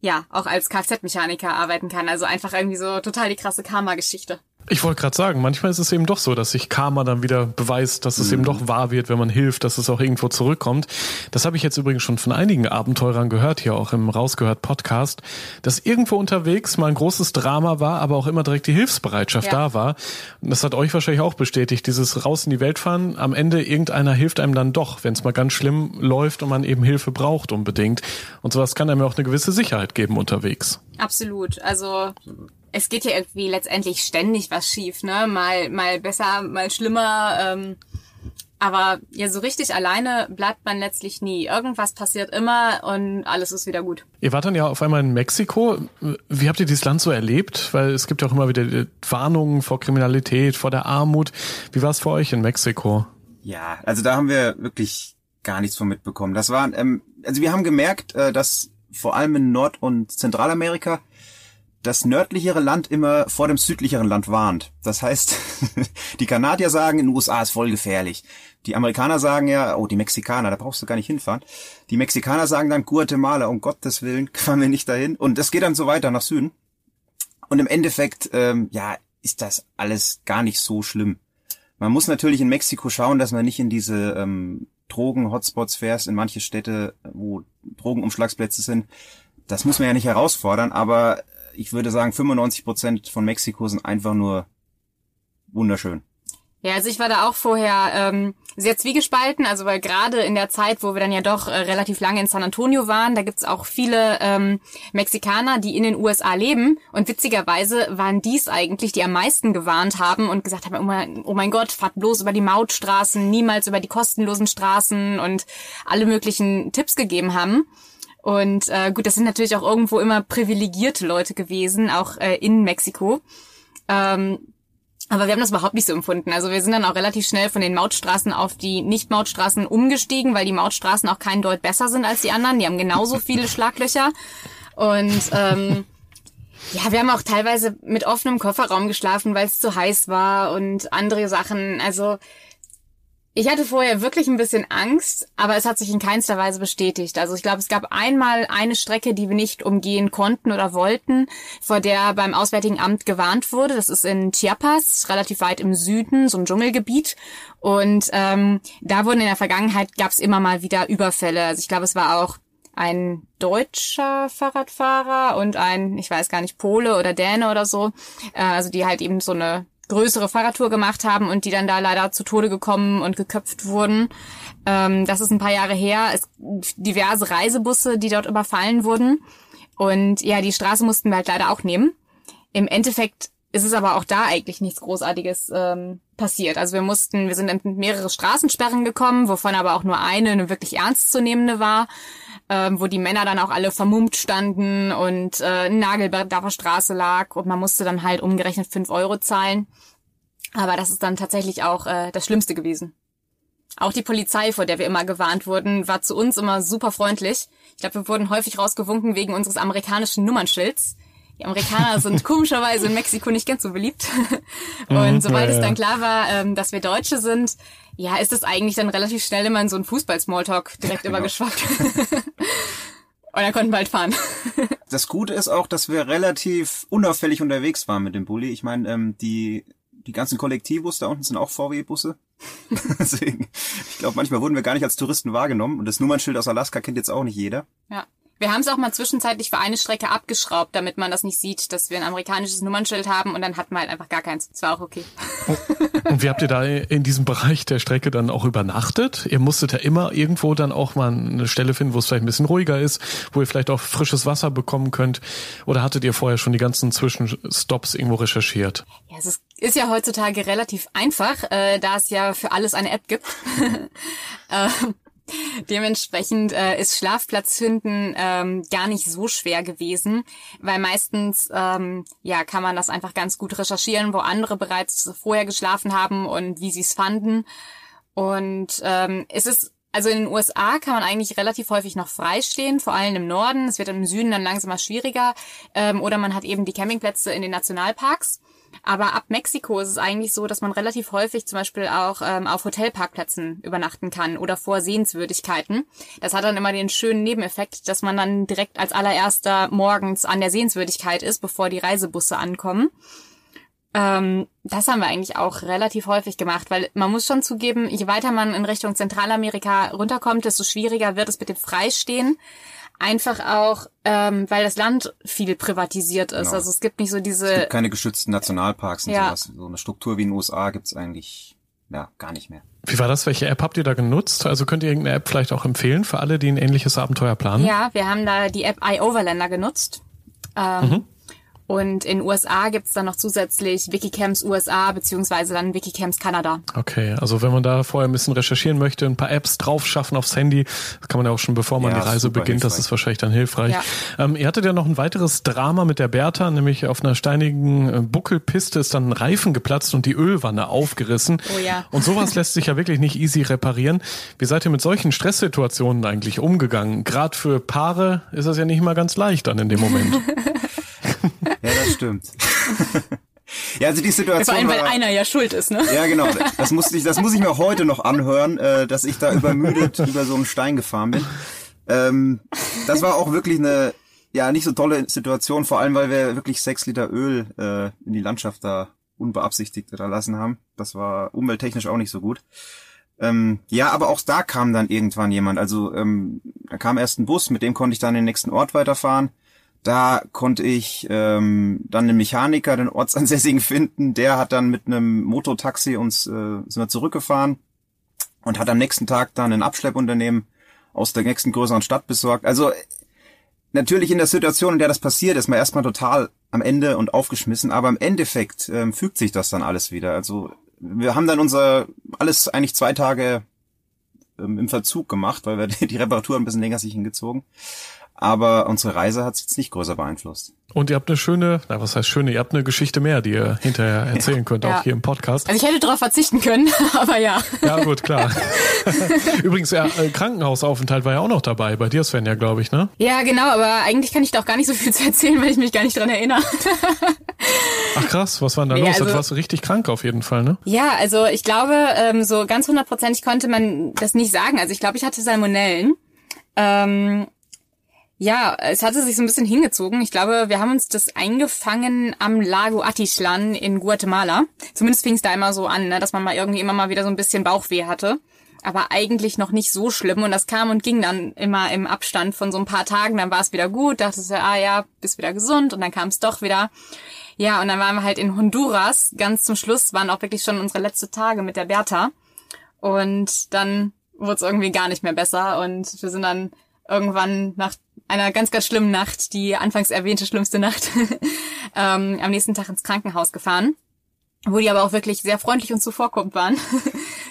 ja auch als Kfz-Mechaniker arbeiten kann. Also einfach irgendwie so total die krasse Karma-Geschichte. Ich wollte gerade sagen, manchmal ist es eben doch so, dass sich Karma dann wieder beweist, dass es mhm. eben doch wahr wird, wenn man hilft, dass es auch irgendwo zurückkommt. Das habe ich jetzt übrigens schon von einigen Abenteurern gehört, hier auch im Rausgehört Podcast, dass irgendwo unterwegs mal ein großes Drama war, aber auch immer direkt die Hilfsbereitschaft ja. da war. Und das hat euch wahrscheinlich auch bestätigt, dieses raus in die Welt fahren, am Ende irgendeiner hilft einem dann doch, wenn es mal ganz schlimm läuft und man eben Hilfe braucht unbedingt. Und sowas kann einem auch eine gewisse Sicherheit geben unterwegs. Absolut. Also es geht ja irgendwie letztendlich ständig was schief, ne? Mal, mal besser, mal schlimmer. Ähm, aber ja, so richtig alleine bleibt man letztlich nie. Irgendwas passiert immer und alles ist wieder gut. Ihr wart dann ja auf einmal in Mexiko. Wie habt ihr dieses Land so erlebt? Weil es gibt ja auch immer wieder Warnungen vor Kriminalität, vor der Armut. Wie war es für euch in Mexiko? Ja, also da haben wir wirklich gar nichts von mitbekommen. Das war, ähm, also wir haben gemerkt, äh, dass vor allem in Nord- und Zentralamerika das nördlichere Land immer vor dem südlicheren Land warnt. Das heißt, die Kanadier sagen, in den USA ist voll gefährlich. Die Amerikaner sagen ja, oh, die Mexikaner, da brauchst du gar nicht hinfahren. Die Mexikaner sagen dann, Guatemala, um Gottes Willen, fahren wir nicht dahin. Und das geht dann so weiter nach Süden. Und im Endeffekt, ähm, ja, ist das alles gar nicht so schlimm. Man muss natürlich in Mexiko schauen, dass man nicht in diese ähm, Drogen-Hotspots fährt, in manche Städte, wo Drogenumschlagsplätze sind. Das muss man ja nicht herausfordern, aber ich würde sagen, 95 Prozent von Mexiko sind einfach nur wunderschön. Ja, also ich war da auch vorher ähm, sehr zwiegespalten, also weil gerade in der Zeit, wo wir dann ja doch äh, relativ lange in San Antonio waren, da gibt's auch viele ähm, Mexikaner, die in den USA leben und witzigerweise waren dies eigentlich, die am meisten gewarnt haben und gesagt haben, oh mein, oh mein Gott, fahrt bloß über die Mautstraßen, niemals über die kostenlosen Straßen und alle möglichen Tipps gegeben haben. Und äh, gut, das sind natürlich auch irgendwo immer privilegierte Leute gewesen, auch äh, in Mexiko. Ähm, aber wir haben das überhaupt nicht so empfunden. Also wir sind dann auch relativ schnell von den Mautstraßen auf die Nicht-Mautstraßen umgestiegen, weil die Mautstraßen auch kein Deut besser sind als die anderen. Die haben genauso viele Schlaglöcher. Und ähm, ja, wir haben auch teilweise mit offenem Kofferraum geschlafen, weil es zu heiß war und andere Sachen. Also ich hatte vorher wirklich ein bisschen Angst, aber es hat sich in keinster Weise bestätigt. Also ich glaube, es gab einmal eine Strecke, die wir nicht umgehen konnten oder wollten, vor der beim Auswärtigen Amt gewarnt wurde. Das ist in Chiapas, relativ weit im Süden, so ein Dschungelgebiet. Und ähm, da wurden in der Vergangenheit gab es immer mal wieder Überfälle. Also ich glaube, es war auch ein deutscher Fahrradfahrer und ein, ich weiß gar nicht, Pole oder Däne oder so, äh, also die halt eben so eine größere Fahrradtour gemacht haben und die dann da leider zu Tode gekommen und geköpft wurden. Ähm, das ist ein paar Jahre her. Es diverse Reisebusse, die dort überfallen wurden. Und ja, die Straße mussten wir halt leider auch nehmen. Im Endeffekt ist es aber auch da eigentlich nichts Großartiges ähm, passiert. Also wir mussten, wir sind in mehrere Straßensperren gekommen, wovon aber auch nur eine eine wirklich ernstzunehmende war, ähm, wo die Männer dann auch alle vermummt standen und äh, ein Nagelbrett auf der Straße lag und man musste dann halt umgerechnet fünf Euro zahlen. Aber das ist dann tatsächlich auch äh, das Schlimmste gewesen. Auch die Polizei, vor der wir immer gewarnt wurden, war zu uns immer super freundlich. Ich glaube, wir wurden häufig rausgewunken wegen unseres amerikanischen Nummernschilds. Die Amerikaner sind komischerweise in Mexiko nicht ganz so beliebt. Und mhm, sobald ja, es dann klar war, ähm, dass wir Deutsche sind, ja, ist es eigentlich dann relativ schnell immer in so ein Fußball-Smalltalk direkt ja, genau. übergeschwappt. Und dann konnten wir halt fahren. Das Gute ist auch, dass wir relativ unauffällig unterwegs waren mit dem Bulli. Ich meine, ähm, die die ganzen Kollektivbus da unten sind auch VW-Busse. Deswegen, ich glaube, manchmal wurden wir gar nicht als Touristen wahrgenommen. Und das Nummernschild aus Alaska kennt jetzt auch nicht jeder. Ja. Wir haben es auch mal zwischenzeitlich für eine Strecke abgeschraubt, damit man das nicht sieht, dass wir ein amerikanisches Nummernschild haben und dann hatten wir halt einfach gar keins. Das war auch okay. Und wie habt ihr da in diesem Bereich der Strecke dann auch übernachtet? Ihr musstet ja immer irgendwo dann auch mal eine Stelle finden, wo es vielleicht ein bisschen ruhiger ist, wo ihr vielleicht auch frisches Wasser bekommen könnt. Oder hattet ihr vorher schon die ganzen Zwischenstops irgendwo recherchiert? Ja, es ist, ist ja heutzutage relativ einfach, äh, da es ja für alles eine App gibt. äh, Dementsprechend äh, ist Schlafplatz finden ähm, gar nicht so schwer gewesen, weil meistens ähm, ja kann man das einfach ganz gut recherchieren, wo andere bereits vorher geschlafen haben und wie sie es fanden. Und ähm, es ist also in den USA kann man eigentlich relativ häufig noch freistehen, vor allem im Norden. Es wird im Süden dann langsam mal schwieriger. Ähm, oder man hat eben die Campingplätze in den Nationalparks. Aber ab Mexiko ist es eigentlich so, dass man relativ häufig zum Beispiel auch ähm, auf Hotelparkplätzen übernachten kann oder vor Sehenswürdigkeiten. Das hat dann immer den schönen Nebeneffekt, dass man dann direkt als allererster morgens an der Sehenswürdigkeit ist, bevor die Reisebusse ankommen. Ähm, das haben wir eigentlich auch relativ häufig gemacht, weil man muss schon zugeben, je weiter man in Richtung Zentralamerika runterkommt, desto schwieriger wird es mit dem Freistehen. Einfach auch, ähm, weil das Land viel privatisiert ist. Genau. Also es gibt nicht so diese. Es gibt keine geschützten Nationalparks und ja. sowas. So eine Struktur wie in den USA gibt's eigentlich ja gar nicht mehr. Wie war das? Welche App habt ihr da genutzt? Also könnt ihr irgendeine App vielleicht auch empfehlen für alle, die ein ähnliches Abenteuer planen? Ja, wir haben da die App iOverlander genutzt. Ähm, mhm. Und in USA gibt's dann noch zusätzlich Wikicamps USA beziehungsweise dann Wikicamps Kanada. Okay, also wenn man da vorher ein bisschen recherchieren möchte, ein paar Apps drauf schaffen aufs Handy, das kann man ja auch schon bevor man ja, die Reise beginnt, hilfreich. das ist wahrscheinlich dann hilfreich. Ja. Ähm, ihr hattet ja noch ein weiteres Drama mit der Bertha, nämlich auf einer steinigen äh, Buckelpiste ist dann ein Reifen geplatzt und die Ölwanne aufgerissen. Oh ja. Und sowas lässt sich ja wirklich nicht easy reparieren. Wie seid ihr mit solchen Stresssituationen eigentlich umgegangen? Gerade für Paare ist das ja nicht mal ganz leicht dann in dem Moment. Stimmt. Ja, also die Situation. Vor allem, weil war, einer ja schuld ist, ne? Ja, genau. Das muss ich, das muss ich mir heute noch anhören, äh, dass ich da übermüdet über so einen Stein gefahren bin. Ähm, das war auch wirklich eine, ja, nicht so tolle Situation, vor allem, weil wir wirklich sechs Liter Öl äh, in die Landschaft da unbeabsichtigt lassen haben. Das war umwelttechnisch auch nicht so gut. Ähm, ja, aber auch da kam dann irgendwann jemand. Also ähm, da kam erst ein Bus, mit dem konnte ich dann den nächsten Ort weiterfahren. Da konnte ich ähm, dann einen Mechaniker, den Ortsansässigen finden. Der hat dann mit einem Mototaxi uns äh, sind wir zurückgefahren und hat am nächsten Tag dann ein Abschleppunternehmen aus der nächsten größeren Stadt besorgt. Also natürlich in der Situation, in der das passiert, ist man erstmal total am Ende und aufgeschmissen, aber im Endeffekt ähm, fügt sich das dann alles wieder. Also wir haben dann unser alles eigentlich zwei Tage ähm, im Verzug gemacht, weil wir die Reparatur ein bisschen länger sich hingezogen aber unsere Reise hat es jetzt nicht größer beeinflusst. Und ihr habt eine schöne, na was heißt schöne, ihr habt eine Geschichte mehr, die ihr hinterher erzählen könnt, ja. auch hier im Podcast. Also ich hätte darauf verzichten können, aber ja. Ja, gut, klar. Übrigens, ja, äh, Krankenhausaufenthalt war ja auch noch dabei, bei dir Sven ja, glaube ich, ne? Ja, genau, aber eigentlich kann ich da auch gar nicht so viel zu erzählen, weil ich mich gar nicht dran erinnere. Ach krass, was war denn da nee, los? Also, du warst richtig krank auf jeden Fall, ne? Ja, also ich glaube, ähm, so ganz hundertprozentig konnte man das nicht sagen. Also ich glaube, ich hatte Salmonellen. Ähm, ja, es hatte sich so ein bisschen hingezogen. Ich glaube, wir haben uns das eingefangen am Lago Atitlan in Guatemala. Zumindest fing es da immer so an, ne, dass man mal irgendwie immer mal wieder so ein bisschen Bauchweh hatte. Aber eigentlich noch nicht so schlimm. Und das kam und ging dann immer im Abstand von so ein paar Tagen. Dann war es wieder gut, dachte ich, ah ja, bist wieder gesund. Und dann kam es doch wieder. Ja, und dann waren wir halt in Honduras. Ganz zum Schluss waren auch wirklich schon unsere letzten Tage mit der Bertha. Und dann wurde es irgendwie gar nicht mehr besser. Und wir sind dann irgendwann nach einer ganz, ganz schlimmen Nacht, die anfangs erwähnte schlimmste Nacht, ähm, am nächsten Tag ins Krankenhaus gefahren. Wo die aber auch wirklich sehr freundlich und zuvorkommend waren.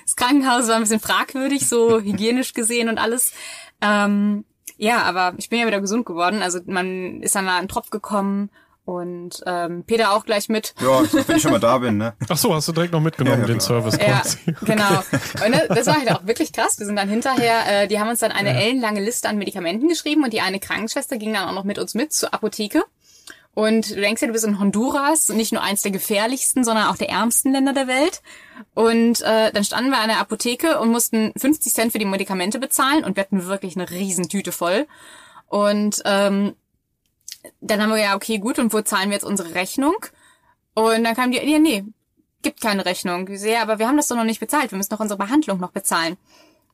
Das Krankenhaus war ein bisschen fragwürdig, so hygienisch gesehen und alles. Ähm, ja, aber ich bin ja wieder gesund geworden. Also man ist dann mal einen Tropf gekommen und ähm, Peter auch gleich mit. Ja, wenn ich schon mal da bin, ne? Ach so, hast du direkt noch mitgenommen, ja, ja, den Service quasi. Ja, genau. Und das war halt auch wirklich krass. Wir sind dann hinterher, äh, die haben uns dann eine ja. ellenlange Liste an Medikamenten geschrieben und die eine Krankenschwester ging dann auch noch mit uns mit zur Apotheke. Und du denkst ja, du bist in Honduras, nicht nur eins der gefährlichsten, sondern auch der ärmsten Länder der Welt. Und äh, dann standen wir an der Apotheke und mussten 50 Cent für die Medikamente bezahlen und wir hatten wirklich eine Riesentüte voll. Und ähm, dann haben wir ja, okay, gut, und wo zahlen wir jetzt unsere Rechnung? Und dann kam die, ja, nee, gibt keine Rechnung. Ich sehe, aber wir haben das doch noch nicht bezahlt, wir müssen doch unsere Behandlung noch bezahlen.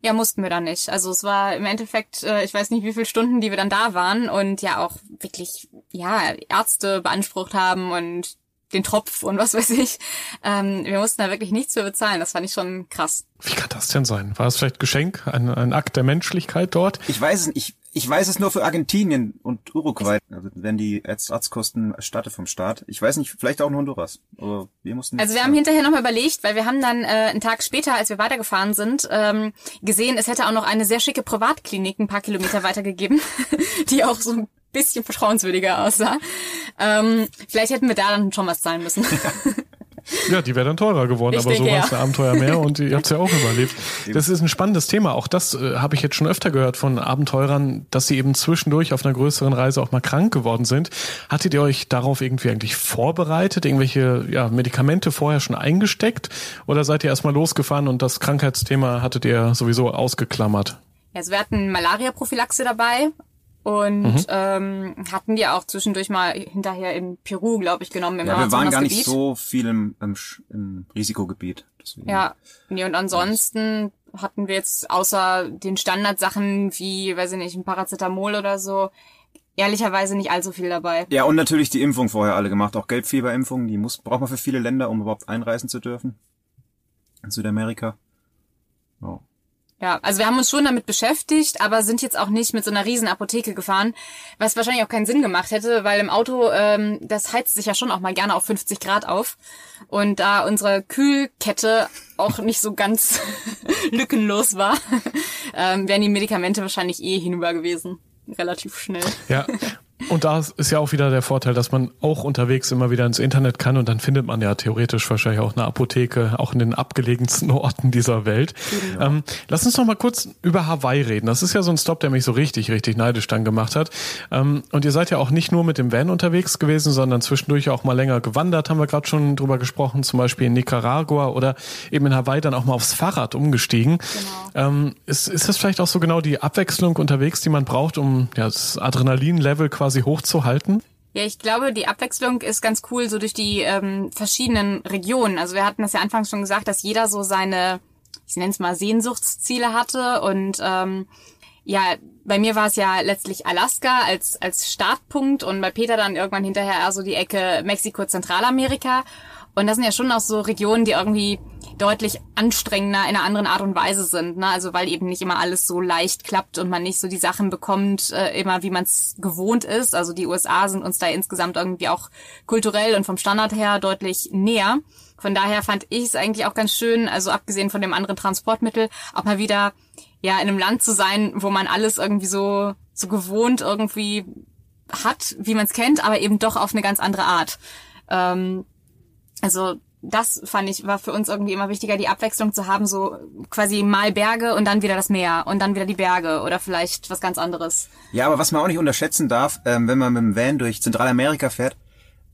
Ja, mussten wir dann nicht. Also es war im Endeffekt, äh, ich weiß nicht, wie viele Stunden, die wir dann da waren und ja auch wirklich, ja, Ärzte beansprucht haben und den Tropf und was weiß ich. Ähm, wir mussten da wirklich nichts für bezahlen. Das fand ich schon krass. Wie kann das denn sein? War es vielleicht Geschenk, ein, ein Akt der Menschlichkeit dort? Ich weiß es nicht. Ich weiß es nur für Argentinien und Uruguay. Also werden die Arztkosten erstattet vom Staat. Ich weiß nicht, vielleicht auch in Honduras. Aber wir mussten. Also wir haben hinterher nochmal überlegt, weil wir haben dann äh, einen Tag später, als wir weitergefahren sind, ähm, gesehen, es hätte auch noch eine sehr schicke Privatklinik ein paar Kilometer weitergegeben, die auch so ein bisschen vertrauenswürdiger aussah. Ähm, vielleicht hätten wir da dann schon was zahlen müssen. Ja, die wäre dann teurer geworden, ich aber denke, so war es ja. ein Abenteuer mehr und ihr habt ja auch überlebt. Das ist ein spannendes Thema. Auch das äh, habe ich jetzt schon öfter gehört von Abenteurern, dass sie eben zwischendurch auf einer größeren Reise auch mal krank geworden sind. Hattet ihr euch darauf irgendwie eigentlich vorbereitet, irgendwelche ja, Medikamente vorher schon eingesteckt oder seid ihr erstmal losgefahren und das Krankheitsthema hattet ihr sowieso ausgeklammert? Also wir hatten Malaria-Prophylaxe dabei, und mhm. ähm, hatten die auch zwischendurch mal hinterher in Peru, glaube ich, genommen. Im ja, wir waren gar nicht so viel im, im, im Risikogebiet. Deswegen. Ja, nee, und ansonsten hatten wir jetzt außer den Standardsachen wie, weiß ich nicht, ein Paracetamol oder so, ehrlicherweise nicht allzu viel dabei. Ja, und natürlich die Impfung vorher alle gemacht, auch Gelbfieberimpfung, die muss, braucht man für viele Länder, um überhaupt einreisen zu dürfen. In Südamerika. Oh. Ja, also wir haben uns schon damit beschäftigt, aber sind jetzt auch nicht mit so einer riesen Apotheke gefahren, was wahrscheinlich auch keinen Sinn gemacht hätte, weil im Auto, ähm, das heizt sich ja schon auch mal gerne auf 50 Grad auf. Und da unsere Kühlkette auch nicht so ganz lückenlos war, ähm, wären die Medikamente wahrscheinlich eh hinüber gewesen. Relativ schnell. Ja, und da ist ja auch wieder der Vorteil, dass man auch unterwegs immer wieder ins Internet kann und dann findet man ja theoretisch wahrscheinlich auch eine Apotheke, auch in den abgelegensten Orten dieser Welt. Ja. Ähm, lass uns noch mal kurz über Hawaii reden. Das ist ja so ein Stop, der mich so richtig, richtig neidisch dann gemacht hat. Ähm, und ihr seid ja auch nicht nur mit dem Van unterwegs gewesen, sondern zwischendurch auch mal länger gewandert, haben wir gerade schon drüber gesprochen, zum Beispiel in Nicaragua oder eben in Hawaii dann auch mal aufs Fahrrad umgestiegen. Genau. Ähm, ist, ist das vielleicht auch so genau die Abwechslung unterwegs, die man braucht, um ja, das Adrenalin-Level quasi quasi hochzuhalten? Ja, ich glaube, die Abwechslung ist ganz cool, so durch die ähm, verschiedenen Regionen. Also wir hatten das ja anfangs schon gesagt, dass jeder so seine, ich nenne es mal Sehnsuchtsziele hatte. Und ähm, ja, bei mir war es ja letztlich Alaska als, als Startpunkt und bei Peter dann irgendwann hinterher eher so die Ecke Mexiko, Zentralamerika. Und das sind ja schon auch so Regionen, die irgendwie deutlich anstrengender in einer anderen Art und Weise sind. Ne? Also weil eben nicht immer alles so leicht klappt und man nicht so die Sachen bekommt, äh, immer wie man es gewohnt ist. Also die USA sind uns da insgesamt irgendwie auch kulturell und vom Standard her deutlich näher. Von daher fand ich es eigentlich auch ganz schön, also abgesehen von dem anderen Transportmittel, auch mal wieder ja in einem Land zu sein, wo man alles irgendwie so so gewohnt irgendwie hat, wie man es kennt, aber eben doch auf eine ganz andere Art. Ähm, also das fand ich, war für uns irgendwie immer wichtiger, die Abwechslung zu haben, so quasi mal Berge und dann wieder das Meer und dann wieder die Berge oder vielleicht was ganz anderes. Ja, aber was man auch nicht unterschätzen darf, ähm, wenn man mit dem Van durch Zentralamerika fährt,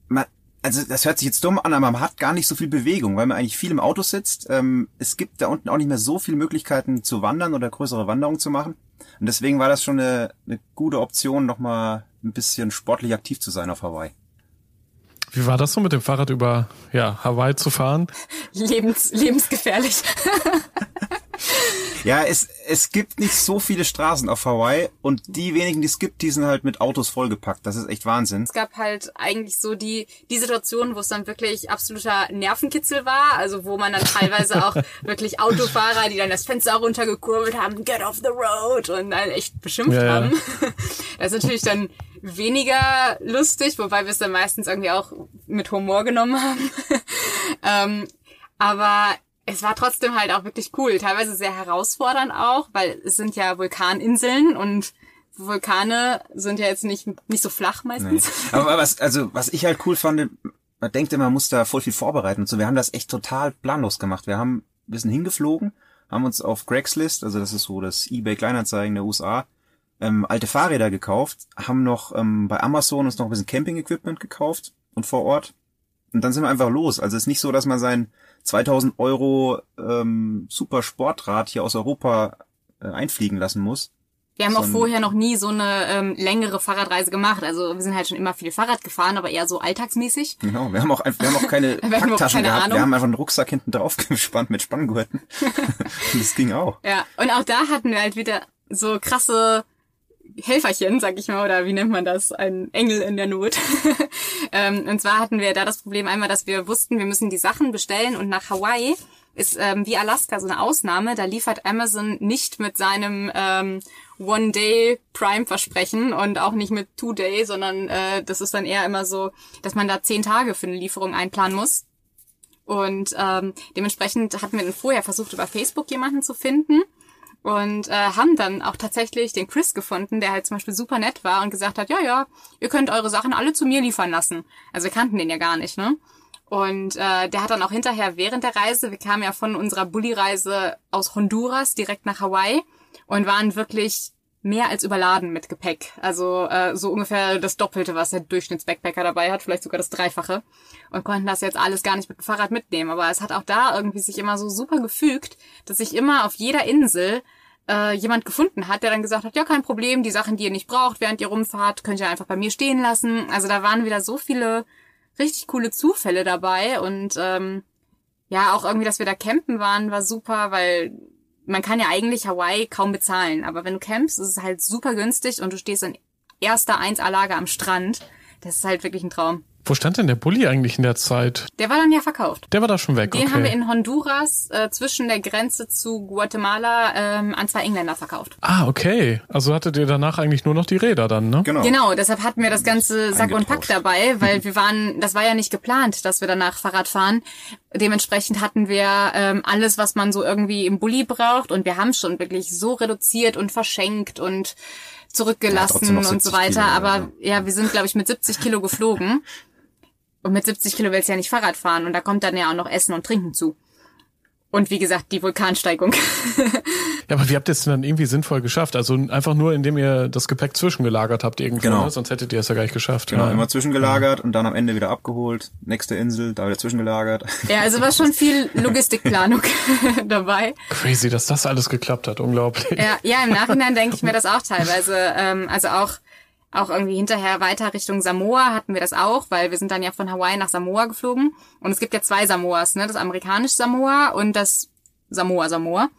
man, also das hört sich jetzt dumm an, aber man hat gar nicht so viel Bewegung, weil man eigentlich viel im Auto sitzt. Ähm, es gibt da unten auch nicht mehr so viele Möglichkeiten zu wandern oder größere Wanderungen zu machen. Und deswegen war das schon eine, eine gute Option, nochmal ein bisschen sportlich aktiv zu sein auf Hawaii. Wie war das so mit dem Fahrrad über ja, Hawaii zu fahren? Lebens, lebensgefährlich. Ja, es, es gibt nicht so viele Straßen auf Hawaii und die wenigen, die es gibt, die sind halt mit Autos vollgepackt. Das ist echt Wahnsinn. Es gab halt eigentlich so die, die Situation, wo es dann wirklich absoluter Nervenkitzel war, also wo man dann teilweise auch wirklich Autofahrer, die dann das Fenster runtergekurbelt haben, get off the road und dann echt beschimpft ja, haben. Das ist natürlich dann weniger lustig, wobei wir es dann meistens irgendwie auch mit Humor genommen haben. ähm, aber es war trotzdem halt auch wirklich cool. Teilweise sehr herausfordernd auch, weil es sind ja Vulkaninseln und Vulkane sind ja jetzt nicht, nicht so flach meistens. Nee. Aber was, also, was ich halt cool fand, man denkt immer, man muss da voll viel vorbereiten und so. Wir haben das echt total planlos gemacht. Wir haben, wir sind hingeflogen, haben uns auf Craigslist, also das ist so das eBay Kleinanzeigen der USA, ähm, alte Fahrräder gekauft, haben noch ähm, bei Amazon uns noch ein bisschen Camping-Equipment gekauft und vor Ort. Und dann sind wir einfach los. Also es ist nicht so, dass man sein 2000 Euro ähm, Super Sportrad hier aus Europa äh, einfliegen lassen muss. Wir haben auch vorher noch nie so eine ähm, längere Fahrradreise gemacht. Also wir sind halt schon immer viel Fahrrad gefahren, aber eher so alltagsmäßig. Genau, wir haben auch, wir haben auch keine Packtaschen keine gehabt. Ahnung. Wir haben einfach einen Rucksack hinten drauf gespannt mit Spanngurten. das ging auch. Ja, und auch da hatten wir halt wieder so krasse Helferchen, sag ich mal, oder wie nennt man das? Ein Engel in der Not. ähm, und zwar hatten wir da das Problem einmal, dass wir wussten, wir müssen die Sachen bestellen und nach Hawaii ist ähm, wie Alaska so eine Ausnahme. Da liefert Amazon nicht mit seinem ähm, One-Day Prime-Versprechen und auch nicht mit Two-Day, sondern äh, das ist dann eher immer so, dass man da zehn Tage für eine Lieferung einplanen muss. Und ähm, dementsprechend hatten wir dann vorher versucht, über Facebook jemanden zu finden und äh, haben dann auch tatsächlich den Chris gefunden, der halt zum Beispiel super nett war und gesagt hat, ja, ja, ihr könnt eure Sachen alle zu mir liefern lassen. Also wir kannten den ja gar nicht, ne? Und äh, der hat dann auch hinterher während der Reise, wir kamen ja von unserer Bulli-Reise aus Honduras direkt nach Hawaii und waren wirklich mehr als überladen mit Gepäck. Also äh, so ungefähr das Doppelte, was der Durchschnittsbackpacker dabei hat, vielleicht sogar das Dreifache. Und konnten das jetzt alles gar nicht mit dem Fahrrad mitnehmen. Aber es hat auch da irgendwie sich immer so super gefügt, dass sich immer auf jeder Insel äh, jemand gefunden hat, der dann gesagt hat, ja, kein Problem, die Sachen, die ihr nicht braucht, während ihr rumfahrt, könnt ihr einfach bei mir stehen lassen. Also da waren wieder so viele richtig coole Zufälle dabei und ähm, ja, auch irgendwie, dass wir da campen waren, war super, weil man kann ja eigentlich Hawaii kaum bezahlen, aber wenn du campst, ist es halt super günstig und du stehst in erster 1A-Lage am Strand. Das ist halt wirklich ein Traum. Wo stand denn der Bulli eigentlich in der Zeit? Der war dann ja verkauft. Der war da schon weg. Den okay. haben wir in Honduras äh, zwischen der Grenze zu Guatemala ähm, an zwei Engländer verkauft. Ah, okay. Also hattet ihr danach eigentlich nur noch die Räder dann, ne? Genau. Genau, deshalb hatten wir das ganze Sack und Pack dabei, weil wir waren, das war ja nicht geplant, dass wir danach Fahrrad fahren. Dementsprechend hatten wir ähm, alles, was man so irgendwie im Bulli braucht und wir haben schon wirklich so reduziert und verschenkt und zurückgelassen ja, und so weiter. Kilo, aber also. ja, wir sind, glaube ich, mit 70 Kilo geflogen. Und mit 70 Kilo willst du ja nicht Fahrrad fahren und da kommt dann ja auch noch Essen und Trinken zu. Und wie gesagt, die Vulkansteigung. ja, aber wie habt ihr es denn dann irgendwie sinnvoll geschafft? Also einfach nur, indem ihr das Gepäck zwischengelagert habt irgendwo, genau. ne? sonst hättet ihr es ja gar nicht geschafft. Genau, ja. immer zwischengelagert ja. und dann am Ende wieder abgeholt, nächste Insel, da wieder zwischengelagert. Ja, also war schon viel Logistikplanung dabei. Crazy, dass das alles geklappt hat, unglaublich. Ja, ja im Nachhinein denke ich mir das auch teilweise. Ähm, also auch auch irgendwie hinterher weiter Richtung Samoa hatten wir das auch, weil wir sind dann ja von Hawaii nach Samoa geflogen. Und es gibt ja zwei Samoas, ne? Das amerikanische Samoa und das Samoa Samoa.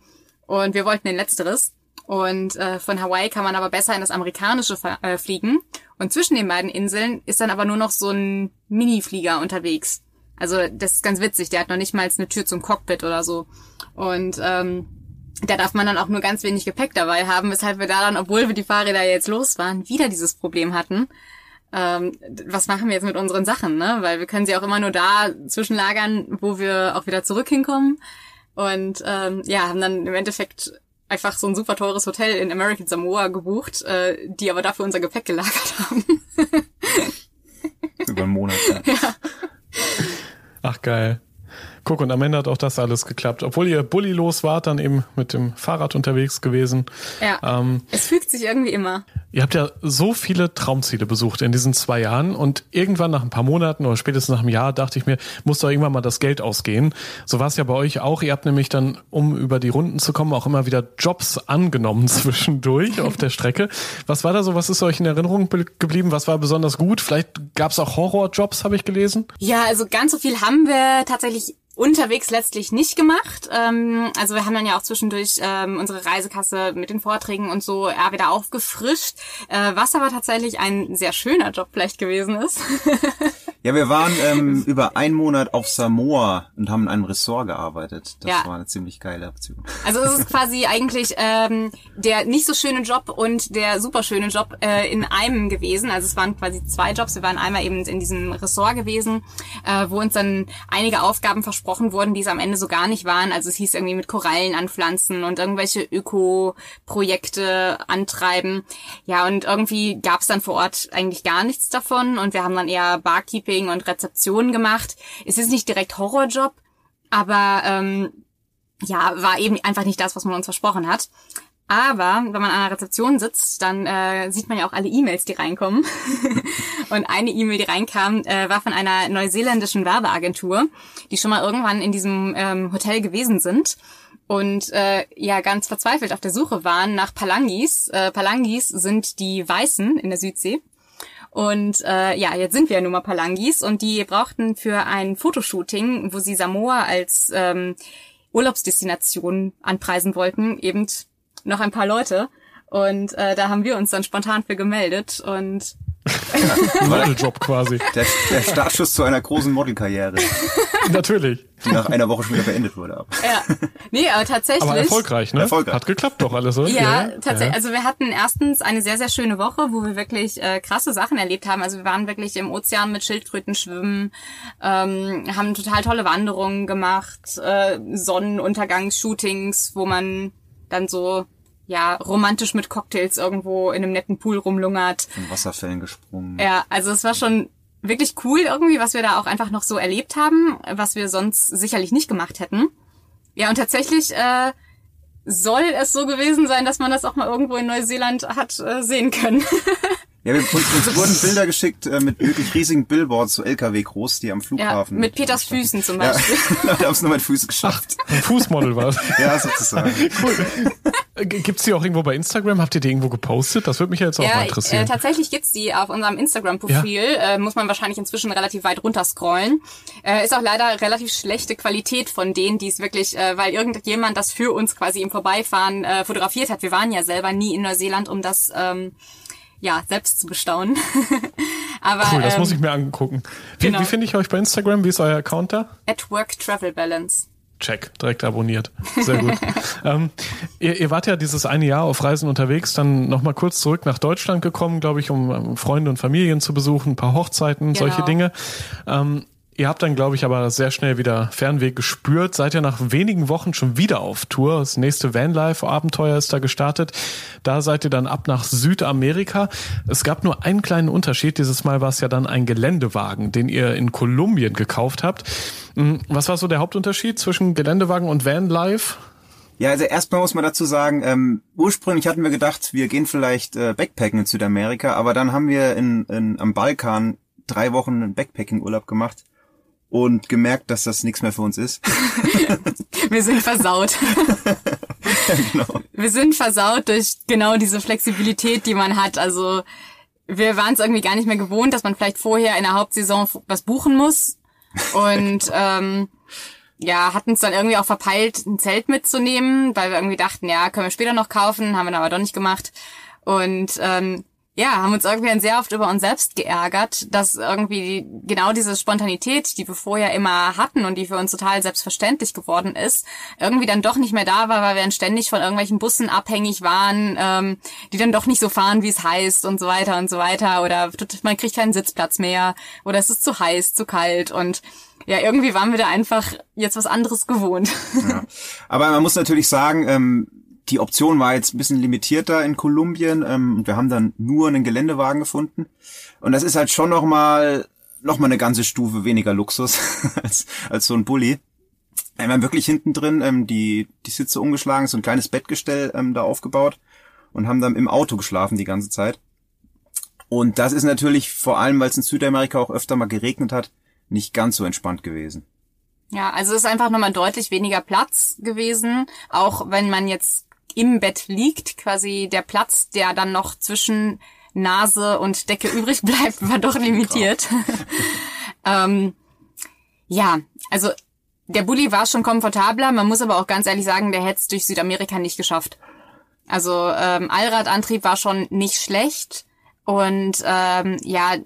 Und wir wollten den letzteres. Und äh, von Hawaii kann man aber besser in das amerikanische äh, fliegen. Und zwischen den beiden Inseln ist dann aber nur noch so ein Mini-Flieger unterwegs. Also das ist ganz witzig, der hat noch nicht mal eine Tür zum Cockpit oder so. Und ähm, da darf man dann auch nur ganz wenig Gepäck dabei haben, weshalb wir da dann, obwohl wir die Fahrräder jetzt los waren, wieder dieses Problem hatten. Ähm, was machen wir jetzt mit unseren Sachen, ne? Weil wir können sie auch immer nur da zwischenlagern, wo wir auch wieder zurück hinkommen. Und ähm, ja, haben dann im Endeffekt einfach so ein super teures Hotel in American Samoa gebucht, äh, die aber dafür unser Gepäck gelagert haben. Über einen Monat. Ja. ja. Ach geil. Guck, und am Ende hat auch das alles geklappt. Obwohl ihr Bulli los wart, dann eben mit dem Fahrrad unterwegs gewesen. Ja. Ähm, es fügt sich irgendwie immer. Ihr habt ja so viele Traumziele besucht in diesen zwei Jahren und irgendwann nach ein paar Monaten oder spätestens nach einem Jahr dachte ich mir, muss doch irgendwann mal das Geld ausgehen. So war es ja bei euch auch. Ihr habt nämlich dann, um über die Runden zu kommen, auch immer wieder Jobs angenommen zwischendurch auf der Strecke. Was war da so? Was ist euch in Erinnerung geblieben? Was war besonders gut? Vielleicht gab es auch Horrorjobs, habe ich gelesen. Ja, also ganz so viel haben wir tatsächlich unterwegs letztlich nicht gemacht. Ähm, also wir haben dann ja auch zwischendurch ähm, unsere Reisekasse mit den Vorträgen und so ja, wieder aufgefrischt, äh, was aber tatsächlich ein sehr schöner Job vielleicht gewesen ist. ja, wir waren ähm, über einen Monat auf Samoa und haben in einem Ressort gearbeitet. Das ja. war eine ziemlich geile Aktion. Also es ist quasi eigentlich ähm, der nicht so schöne Job und der super schöne Job äh, in einem gewesen. Also es waren quasi zwei Jobs. Wir waren einmal eben in diesem Ressort gewesen, äh, wo uns dann einige Aufgaben versprochen versprochen wurden, die es am Ende so gar nicht waren. Also es hieß irgendwie mit Korallen anpflanzen und irgendwelche Öko-Projekte antreiben. Ja, und irgendwie gab es dann vor Ort eigentlich gar nichts davon und wir haben dann eher Barkeeping und Rezeption gemacht. Es ist nicht direkt Horrorjob, aber ähm, ja, war eben einfach nicht das, was man uns versprochen hat. Aber wenn man an einer Rezeption sitzt, dann äh, sieht man ja auch alle E-Mails, die reinkommen. und eine E-Mail, die reinkam, äh, war von einer neuseeländischen Werbeagentur, die schon mal irgendwann in diesem ähm, Hotel gewesen sind und äh, ja ganz verzweifelt auf der Suche waren nach Palangis. Äh, Palangis sind die Weißen in der Südsee. Und äh, ja, jetzt sind wir ja nun mal Palangis und die brauchten für ein Fotoshooting, wo sie Samoa als ähm, Urlaubsdestination anpreisen wollten, eben noch ein paar Leute. Und äh, da haben wir uns dann spontan für gemeldet und Modeljob quasi. Der, der Startschuss zu einer großen Modelkarriere. Natürlich. Die nach einer Woche schon wieder beendet wurde. Aber. Ja. Nee, aber tatsächlich. Aber erfolgreich, ne? Erfolgreich. Hat geklappt doch alles, oder? Ja, ja, tatsächlich. Ja. Also wir hatten erstens eine sehr, sehr schöne Woche, wo wir wirklich äh, krasse Sachen erlebt haben. Also wir waren wirklich im Ozean mit Schildkröten schwimmen, ähm, haben total tolle Wanderungen gemacht, äh, Sonnenuntergangsshootings, wo man dann so ja romantisch mit Cocktails irgendwo in einem netten Pool rumlungert. Von Wasserfällen gesprungen. Ja, also es war schon wirklich cool irgendwie, was wir da auch einfach noch so erlebt haben, was wir sonst sicherlich nicht gemacht hätten. Ja, und tatsächlich äh, soll es so gewesen sein, dass man das auch mal irgendwo in Neuseeland hat äh, sehen können. Ja, wir, uns, wurden Bilder geschickt äh, mit wirklich riesigen Billboards, so LKW groß, die am Flughafen. Ja, mit Peters Füßen zum Beispiel. Ja, die haben es nur mit Füßen geschafft. Ach, ein Fußmodel war Ja, sozusagen. Cool. Äh, gibt's die auch irgendwo bei Instagram? Habt ihr die irgendwo gepostet? Das würde mich ja jetzt auch ja, mal interessieren. Äh, tatsächlich gibt's die auf unserem Instagram-Profil. Ja? Äh, muss man wahrscheinlich inzwischen relativ weit runterscrollen. Äh, ist auch leider relativ schlechte Qualität von denen, die es wirklich, äh, weil irgendjemand das für uns quasi im Vorbeifahren äh, fotografiert hat. Wir waren ja selber nie in Neuseeland, um das ähm, ja, selbst zu bestaunen. Aber, cool, das ähm, muss ich mir angucken. Wie, genau. wie finde ich euch bei Instagram? Wie ist euer Account da? At Work Travel Balance. Check, direkt abonniert. Sehr gut. ähm, ihr, ihr wart ja dieses eine Jahr auf Reisen unterwegs, dann nochmal kurz zurück nach Deutschland gekommen, glaube ich, um Freunde und Familien zu besuchen, ein paar Hochzeiten, genau. solche Dinge. Ähm, Ihr habt dann, glaube ich, aber sehr schnell wieder Fernweg gespürt. Seid ihr nach wenigen Wochen schon wieder auf Tour. Das nächste Vanlife-Abenteuer ist da gestartet. Da seid ihr dann ab nach Südamerika. Es gab nur einen kleinen Unterschied. Dieses Mal war es ja dann ein Geländewagen, den ihr in Kolumbien gekauft habt. Hm, was war so der Hauptunterschied zwischen Geländewagen und Vanlife? Ja, also erstmal muss man dazu sagen, ähm, ursprünglich hatten wir gedacht, wir gehen vielleicht äh, Backpacken in Südamerika, aber dann haben wir in, in, am Balkan drei Wochen einen Backpacking-Urlaub gemacht und gemerkt, dass das nichts mehr für uns ist. Wir sind versaut. ja, genau. Wir sind versaut durch genau diese Flexibilität, die man hat. Also wir waren es irgendwie gar nicht mehr gewohnt, dass man vielleicht vorher in der Hauptsaison was buchen muss. Und ähm, ja, hatten es dann irgendwie auch verpeilt, ein Zelt mitzunehmen, weil wir irgendwie dachten, ja, können wir später noch kaufen, haben wir dann aber doch nicht gemacht. Und ähm, ja, haben uns irgendwie sehr oft über uns selbst geärgert, dass irgendwie genau diese Spontanität, die wir vorher immer hatten und die für uns total selbstverständlich geworden ist, irgendwie dann doch nicht mehr da war, weil wir dann ständig von irgendwelchen Bussen abhängig waren, ähm, die dann doch nicht so fahren, wie es heißt und so weiter und so weiter oder man kriegt keinen Sitzplatz mehr oder es ist zu heiß, zu kalt und ja, irgendwie waren wir da einfach jetzt was anderes gewohnt. Ja. Aber man muss natürlich sagen, ähm, die Option war jetzt ein bisschen limitierter in Kolumbien ähm, und wir haben dann nur einen Geländewagen gefunden. Und das ist halt schon nochmal noch mal eine ganze Stufe weniger Luxus als, als so ein Bulli. Wir haben wirklich hinten drin ähm, die, die Sitze umgeschlagen, so ein kleines Bettgestell ähm, da aufgebaut und haben dann im Auto geschlafen die ganze Zeit. Und das ist natürlich vor allem, weil es in Südamerika auch öfter mal geregnet hat, nicht ganz so entspannt gewesen. Ja, also es ist einfach nochmal deutlich weniger Platz gewesen, auch wenn man jetzt im Bett liegt, quasi der Platz, der dann noch zwischen Nase und Decke übrig bleibt, war doch limitiert. ähm, ja, also der Bulli war schon komfortabler, man muss aber auch ganz ehrlich sagen, der hätte es durch Südamerika nicht geschafft. Also ähm, Allradantrieb war schon nicht schlecht und ähm, ja,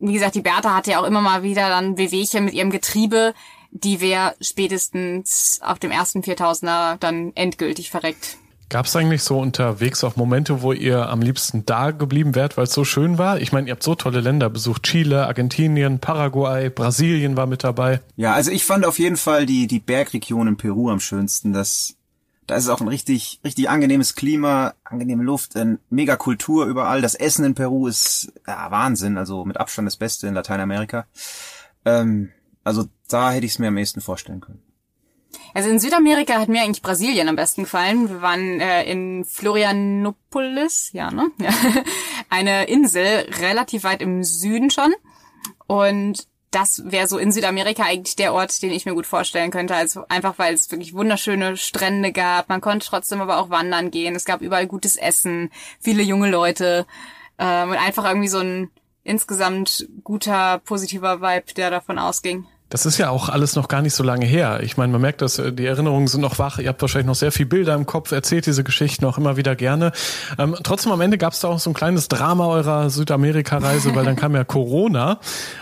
wie gesagt, die Bertha hatte ja auch immer mal wieder dann Wehwehchen mit ihrem Getriebe, die wäre spätestens auf dem ersten 4000er dann endgültig verreckt. Gab es eigentlich so unterwegs auch Momente, wo ihr am liebsten da geblieben wärt, weil es so schön war? Ich meine, ihr habt so tolle Länder besucht. Chile, Argentinien, Paraguay, Brasilien war mit dabei. Ja, also ich fand auf jeden Fall die, die Bergregion in Peru am schönsten. Das, da ist auch ein richtig, richtig angenehmes Klima, angenehme Luft, eine mega Kultur überall. Das Essen in Peru ist ja, Wahnsinn, also mit Abstand das Beste in Lateinamerika. Ähm, also da hätte ich es mir am ehesten vorstellen können. Also in Südamerika hat mir eigentlich Brasilien am besten gefallen. Wir waren äh, in Florianopolis, ja, ne? Ja. Eine Insel, relativ weit im Süden schon. Und das wäre so in Südamerika eigentlich der Ort, den ich mir gut vorstellen könnte. Also einfach, weil es wirklich wunderschöne Strände gab. Man konnte trotzdem aber auch wandern gehen. Es gab überall gutes Essen, viele junge Leute ähm, und einfach irgendwie so ein insgesamt guter, positiver Vibe, der davon ausging. Das ist ja auch alles noch gar nicht so lange her. Ich meine, man merkt, dass äh, die Erinnerungen sind noch wach. Ihr habt wahrscheinlich noch sehr viel Bilder im Kopf, erzählt diese Geschichten auch immer wieder gerne. Ähm, trotzdem am Ende gab es da auch so ein kleines Drama eurer Südamerika-Reise, weil dann kam ja Corona.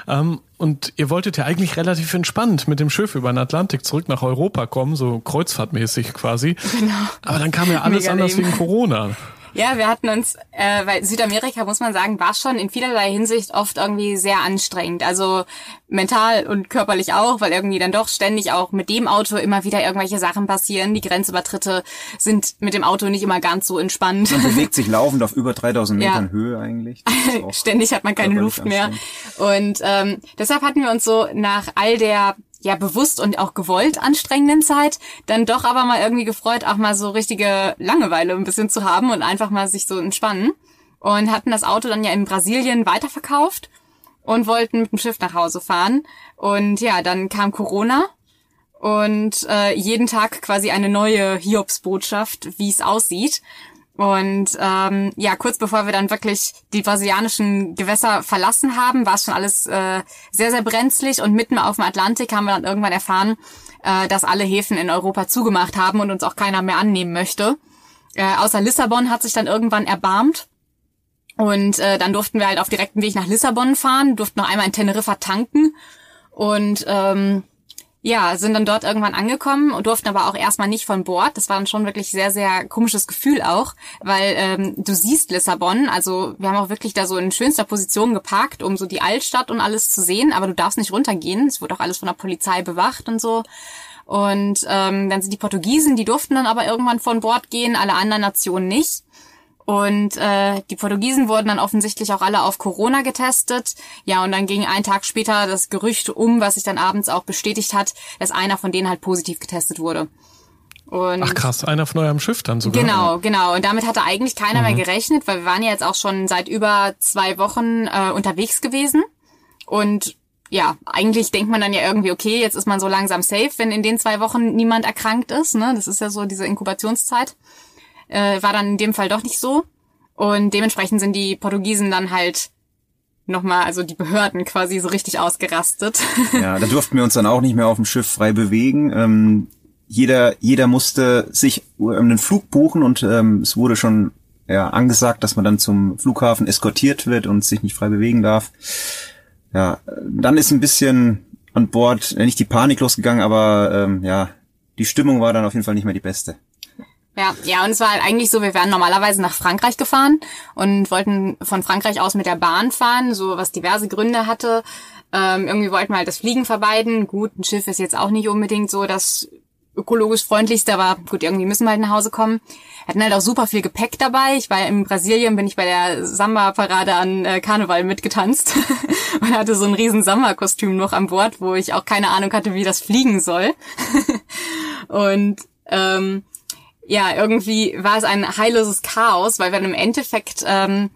Ähm, und ihr wolltet ja eigentlich relativ entspannt mit dem Schiff über den Atlantik zurück nach Europa kommen, so kreuzfahrtmäßig quasi. Genau. Aber dann kam ja alles Mega anders leben. wegen Corona. Ja, wir hatten uns, äh, weil Südamerika, muss man sagen, war schon in vielerlei Hinsicht oft irgendwie sehr anstrengend. Also mental und körperlich auch, weil irgendwie dann doch ständig auch mit dem Auto immer wieder irgendwelche Sachen passieren. Die Grenzübertritte sind mit dem Auto nicht immer ganz so entspannt. Man bewegt sich laufend auf über 3000 Metern ja. Höhe eigentlich. ständig hat man keine Luft mehr. Und ähm, deshalb hatten wir uns so nach all der ja bewusst und auch gewollt anstrengenden Zeit, dann doch aber mal irgendwie gefreut, auch mal so richtige Langeweile ein bisschen zu haben und einfach mal sich so entspannen. Und hatten das Auto dann ja in Brasilien weiterverkauft und wollten mit dem Schiff nach Hause fahren. Und ja, dann kam Corona und äh, jeden Tag quasi eine neue Hiobsbotschaft, wie es aussieht. Und ähm, ja, kurz bevor wir dann wirklich die brasilianischen Gewässer verlassen haben, war es schon alles äh, sehr, sehr brenzlig. Und mitten auf dem Atlantik haben wir dann irgendwann erfahren, äh, dass alle Häfen in Europa zugemacht haben und uns auch keiner mehr annehmen möchte. Äh, außer Lissabon hat sich dann irgendwann erbarmt. Und äh, dann durften wir halt auf direktem Weg nach Lissabon fahren, durften noch einmal in Teneriffa tanken. Und ähm, ja, sind dann dort irgendwann angekommen und durften aber auch erstmal nicht von Bord. Das war dann schon wirklich sehr, sehr komisches Gefühl auch, weil ähm, du siehst Lissabon, also wir haben auch wirklich da so in schönster Position geparkt, um so die Altstadt und alles zu sehen, aber du darfst nicht runtergehen. Es wurde auch alles von der Polizei bewacht und so. Und ähm, dann sind die Portugiesen, die durften dann aber irgendwann von Bord gehen, alle anderen Nationen nicht. Und äh, die Portugiesen wurden dann offensichtlich auch alle auf Corona getestet. Ja, und dann ging ein Tag später das Gerücht um, was sich dann abends auch bestätigt hat, dass einer von denen halt positiv getestet wurde. Und Ach krass, einer von eurem Schiff dann sogar. Genau, genau. Und damit hatte eigentlich keiner mhm. mehr gerechnet, weil wir waren ja jetzt auch schon seit über zwei Wochen äh, unterwegs gewesen. Und ja, eigentlich denkt man dann ja irgendwie, okay, jetzt ist man so langsam safe, wenn in den zwei Wochen niemand erkrankt ist. Ne? Das ist ja so diese Inkubationszeit äh, war dann in dem Fall doch nicht so. Und dementsprechend sind die Portugiesen dann halt nochmal, also die Behörden quasi so richtig ausgerastet. Ja, da durften wir uns dann auch nicht mehr auf dem Schiff frei bewegen. Ähm, jeder, jeder musste sich einen Flug buchen und ähm, es wurde schon ja, angesagt, dass man dann zum Flughafen eskortiert wird und sich nicht frei bewegen darf. Ja, dann ist ein bisschen an Bord äh, nicht die Panik losgegangen, aber ähm, ja, die Stimmung war dann auf jeden Fall nicht mehr die beste. Ja, ja, und es war halt eigentlich so, wir wären normalerweise nach Frankreich gefahren und wollten von Frankreich aus mit der Bahn fahren, so was diverse Gründe hatte. Ähm, irgendwie wollten wir halt das Fliegen vermeiden. Gut, ein Schiff ist jetzt auch nicht unbedingt so das ökologisch freundlichste, aber gut, irgendwie müssen wir halt nach Hause kommen. Hatten halt auch super viel Gepäck dabei. Ich war in Brasilien, bin ich bei der Samba-Parade an äh, Karneval mitgetanzt und hatte so ein riesen Samba-Kostüm noch an Bord, wo ich auch keine Ahnung hatte, wie das fliegen soll. und ähm, ja, irgendwie war es ein heilloses Chaos, weil wir dann im Endeffekt, ähm,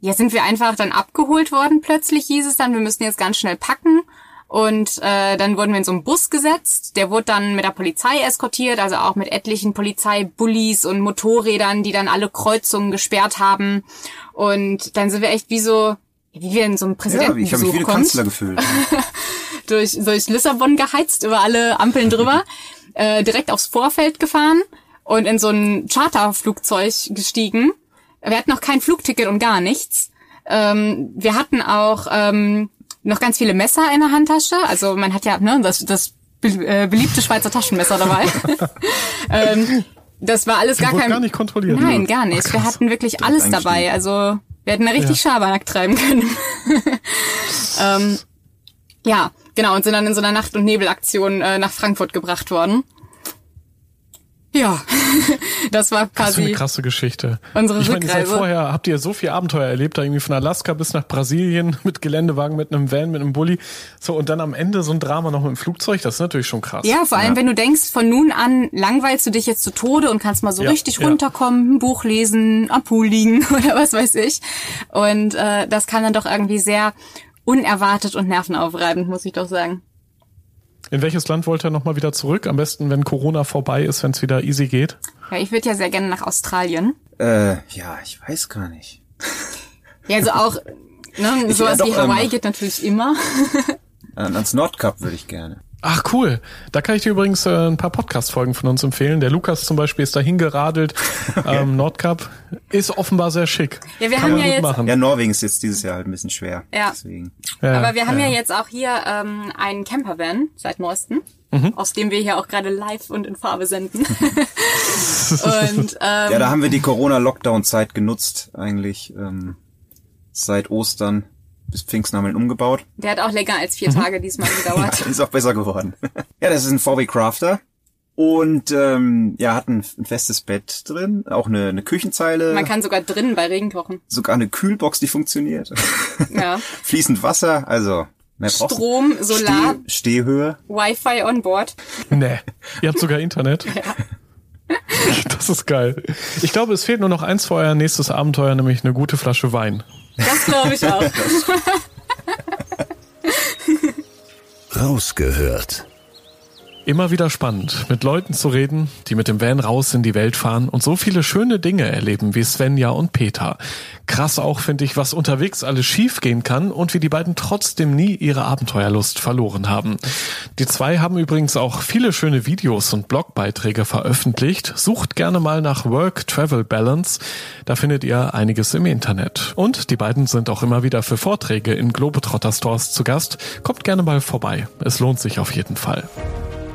ja, sind wir einfach dann abgeholt worden plötzlich, hieß es dann, wir müssen jetzt ganz schnell packen. Und äh, dann wurden wir in so einen Bus gesetzt. Der wurde dann mit der Polizei eskortiert, also auch mit etlichen Polizeibullies und Motorrädern, die dann alle Kreuzungen gesperrt haben. Und dann sind wir echt wie so, wie wir in so einem Präsidenten Ja, ich habe mich wie ein Kanzler gefühlt. durch, durch Lissabon geheizt, über alle Ampeln drüber, äh, direkt aufs Vorfeld gefahren und in so ein Charterflugzeug gestiegen. Wir hatten noch kein Flugticket und gar nichts. Ähm, wir hatten auch ähm, noch ganz viele Messer in der Handtasche. Also man hat ja ne, das, das äh, beliebte Schweizer Taschenmesser dabei. ähm, das war alles Die gar kein. gar nicht kontrolliert. Nein, gar nicht. Wir hatten wirklich alles dabei. Also wir hätten da richtig Schabernack treiben können. ähm, ja, genau, und sind dann in so einer Nacht- und Nebelaktion äh, nach Frankfurt gebracht worden. Ja, das war Das ist eine quasi krasse Geschichte. unsere ich meine, Rückreise. vorher, habt ihr so viel Abenteuer erlebt, da irgendwie von Alaska bis nach Brasilien mit Geländewagen, mit einem Van, mit einem Bulli. So, und dann am Ende so ein Drama noch mit dem Flugzeug, das ist natürlich schon krass. Ja, vor allem, wenn du denkst, von nun an langweilst du dich jetzt zu Tode und kannst mal so Ja, richtig ja. runterkommen, ein Buch lesen, am Pool liegen oder was weiß ich. Und äh, das kam dann doch irgendwie sehr unerwartet und nervenaufreibend, muss ich doch sagen. In welches Land wollt ihr nochmal wieder zurück? Am besten, wenn Corona vorbei ist, wenn es wieder easy geht. Ja, ich würde ja sehr gerne nach Australien. Äh, ja, ich weiß gar nicht. Ja, also auch ne, sowas wie doch, ähm, Hawaii geht natürlich immer. An- Ans Nordkap würde ich gerne. Ach cool. Da kann ich dir übrigens äh, ein paar Podcast-Folgen von uns empfehlen. Der Lukas zum Beispiel ist da hingeradelt. Ähm, Nordkap ist offenbar sehr schick. Ja, wir Kann haben man ja gut jetzt machen. Ja, Norwegen ist jetzt dieses Jahr halt ein bisschen schwer. Ja. Deswegen. Ja, Aber wir haben ja, ja. jetzt auch hier ähm, einen Campervan seit neuestem, Mhm. aus dem wir hier auch gerade live und in Farbe senden. und ähm, Ja, da haben wir die Corona-Lockdown-Zeit genutzt, eigentlich ähm, seit Ostern bis Pfingsten haben wir ihn umgebaut. der hat auch länger als Mhm. vier Tage diesmal gedauert. Ist auch besser geworden. ja, das ist ein VW Crafter. Und ähm, ja, hat ein, ein festes Bett drin, auch eine, eine Küchenzeile, Man kann sogar drinnen bei Regen kochen. sogar eine Kühlbox, die funktioniert. Ja. Fließend Wasser, also mehr Strom, Solar, Steh, Stehhöhe. Wi-Fi on board. Nee. Ihr habt sogar Internet. Das ist geil. Ich glaube, es fehlt nur noch eins für euer nächstes Abenteuer, nämlich eine gute Flasche Wein. Das glaube ich auch. Rausgehört. Immer wieder spannend, mit Leuten zu reden, die mit dem Van raus in die Welt fahren und so viele schöne Dinge erleben wie Svenja und Peter. Krass auch finde ich, was unterwegs alles schief gehen kann und wie die beiden trotzdem nie ihre Abenteuerlust verloren haben. Die zwei haben übrigens auch viele schöne Videos und Blogbeiträge veröffentlicht. Sucht gerne mal nach Work-Travel Balance. Da findet ihr einiges im Internet. Und die beiden sind auch immer wieder für Vorträge in Globetrotter Stores zu Gast. Kommt gerne mal vorbei. Es lohnt sich auf jeden Fall.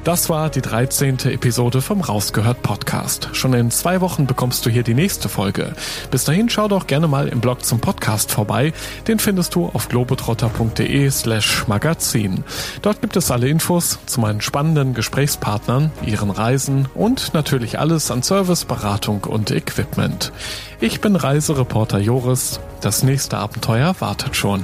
Das war die 13. Episode vom Rausgehört Podcast. Schon in zwei Wochen bekommst du hier die nächste Folge. Bis dahin schau doch gerne mal im Blog zum Podcast vorbei. Den findest du auf globetrotter.de slash magazin. Dort gibt es alle Infos zu meinen spannenden Gesprächspartnern, ihren Reisen und natürlich alles an Service, Beratung und Equipment. Ich bin Reisereporter Joris. Das nächste Abenteuer wartet schon.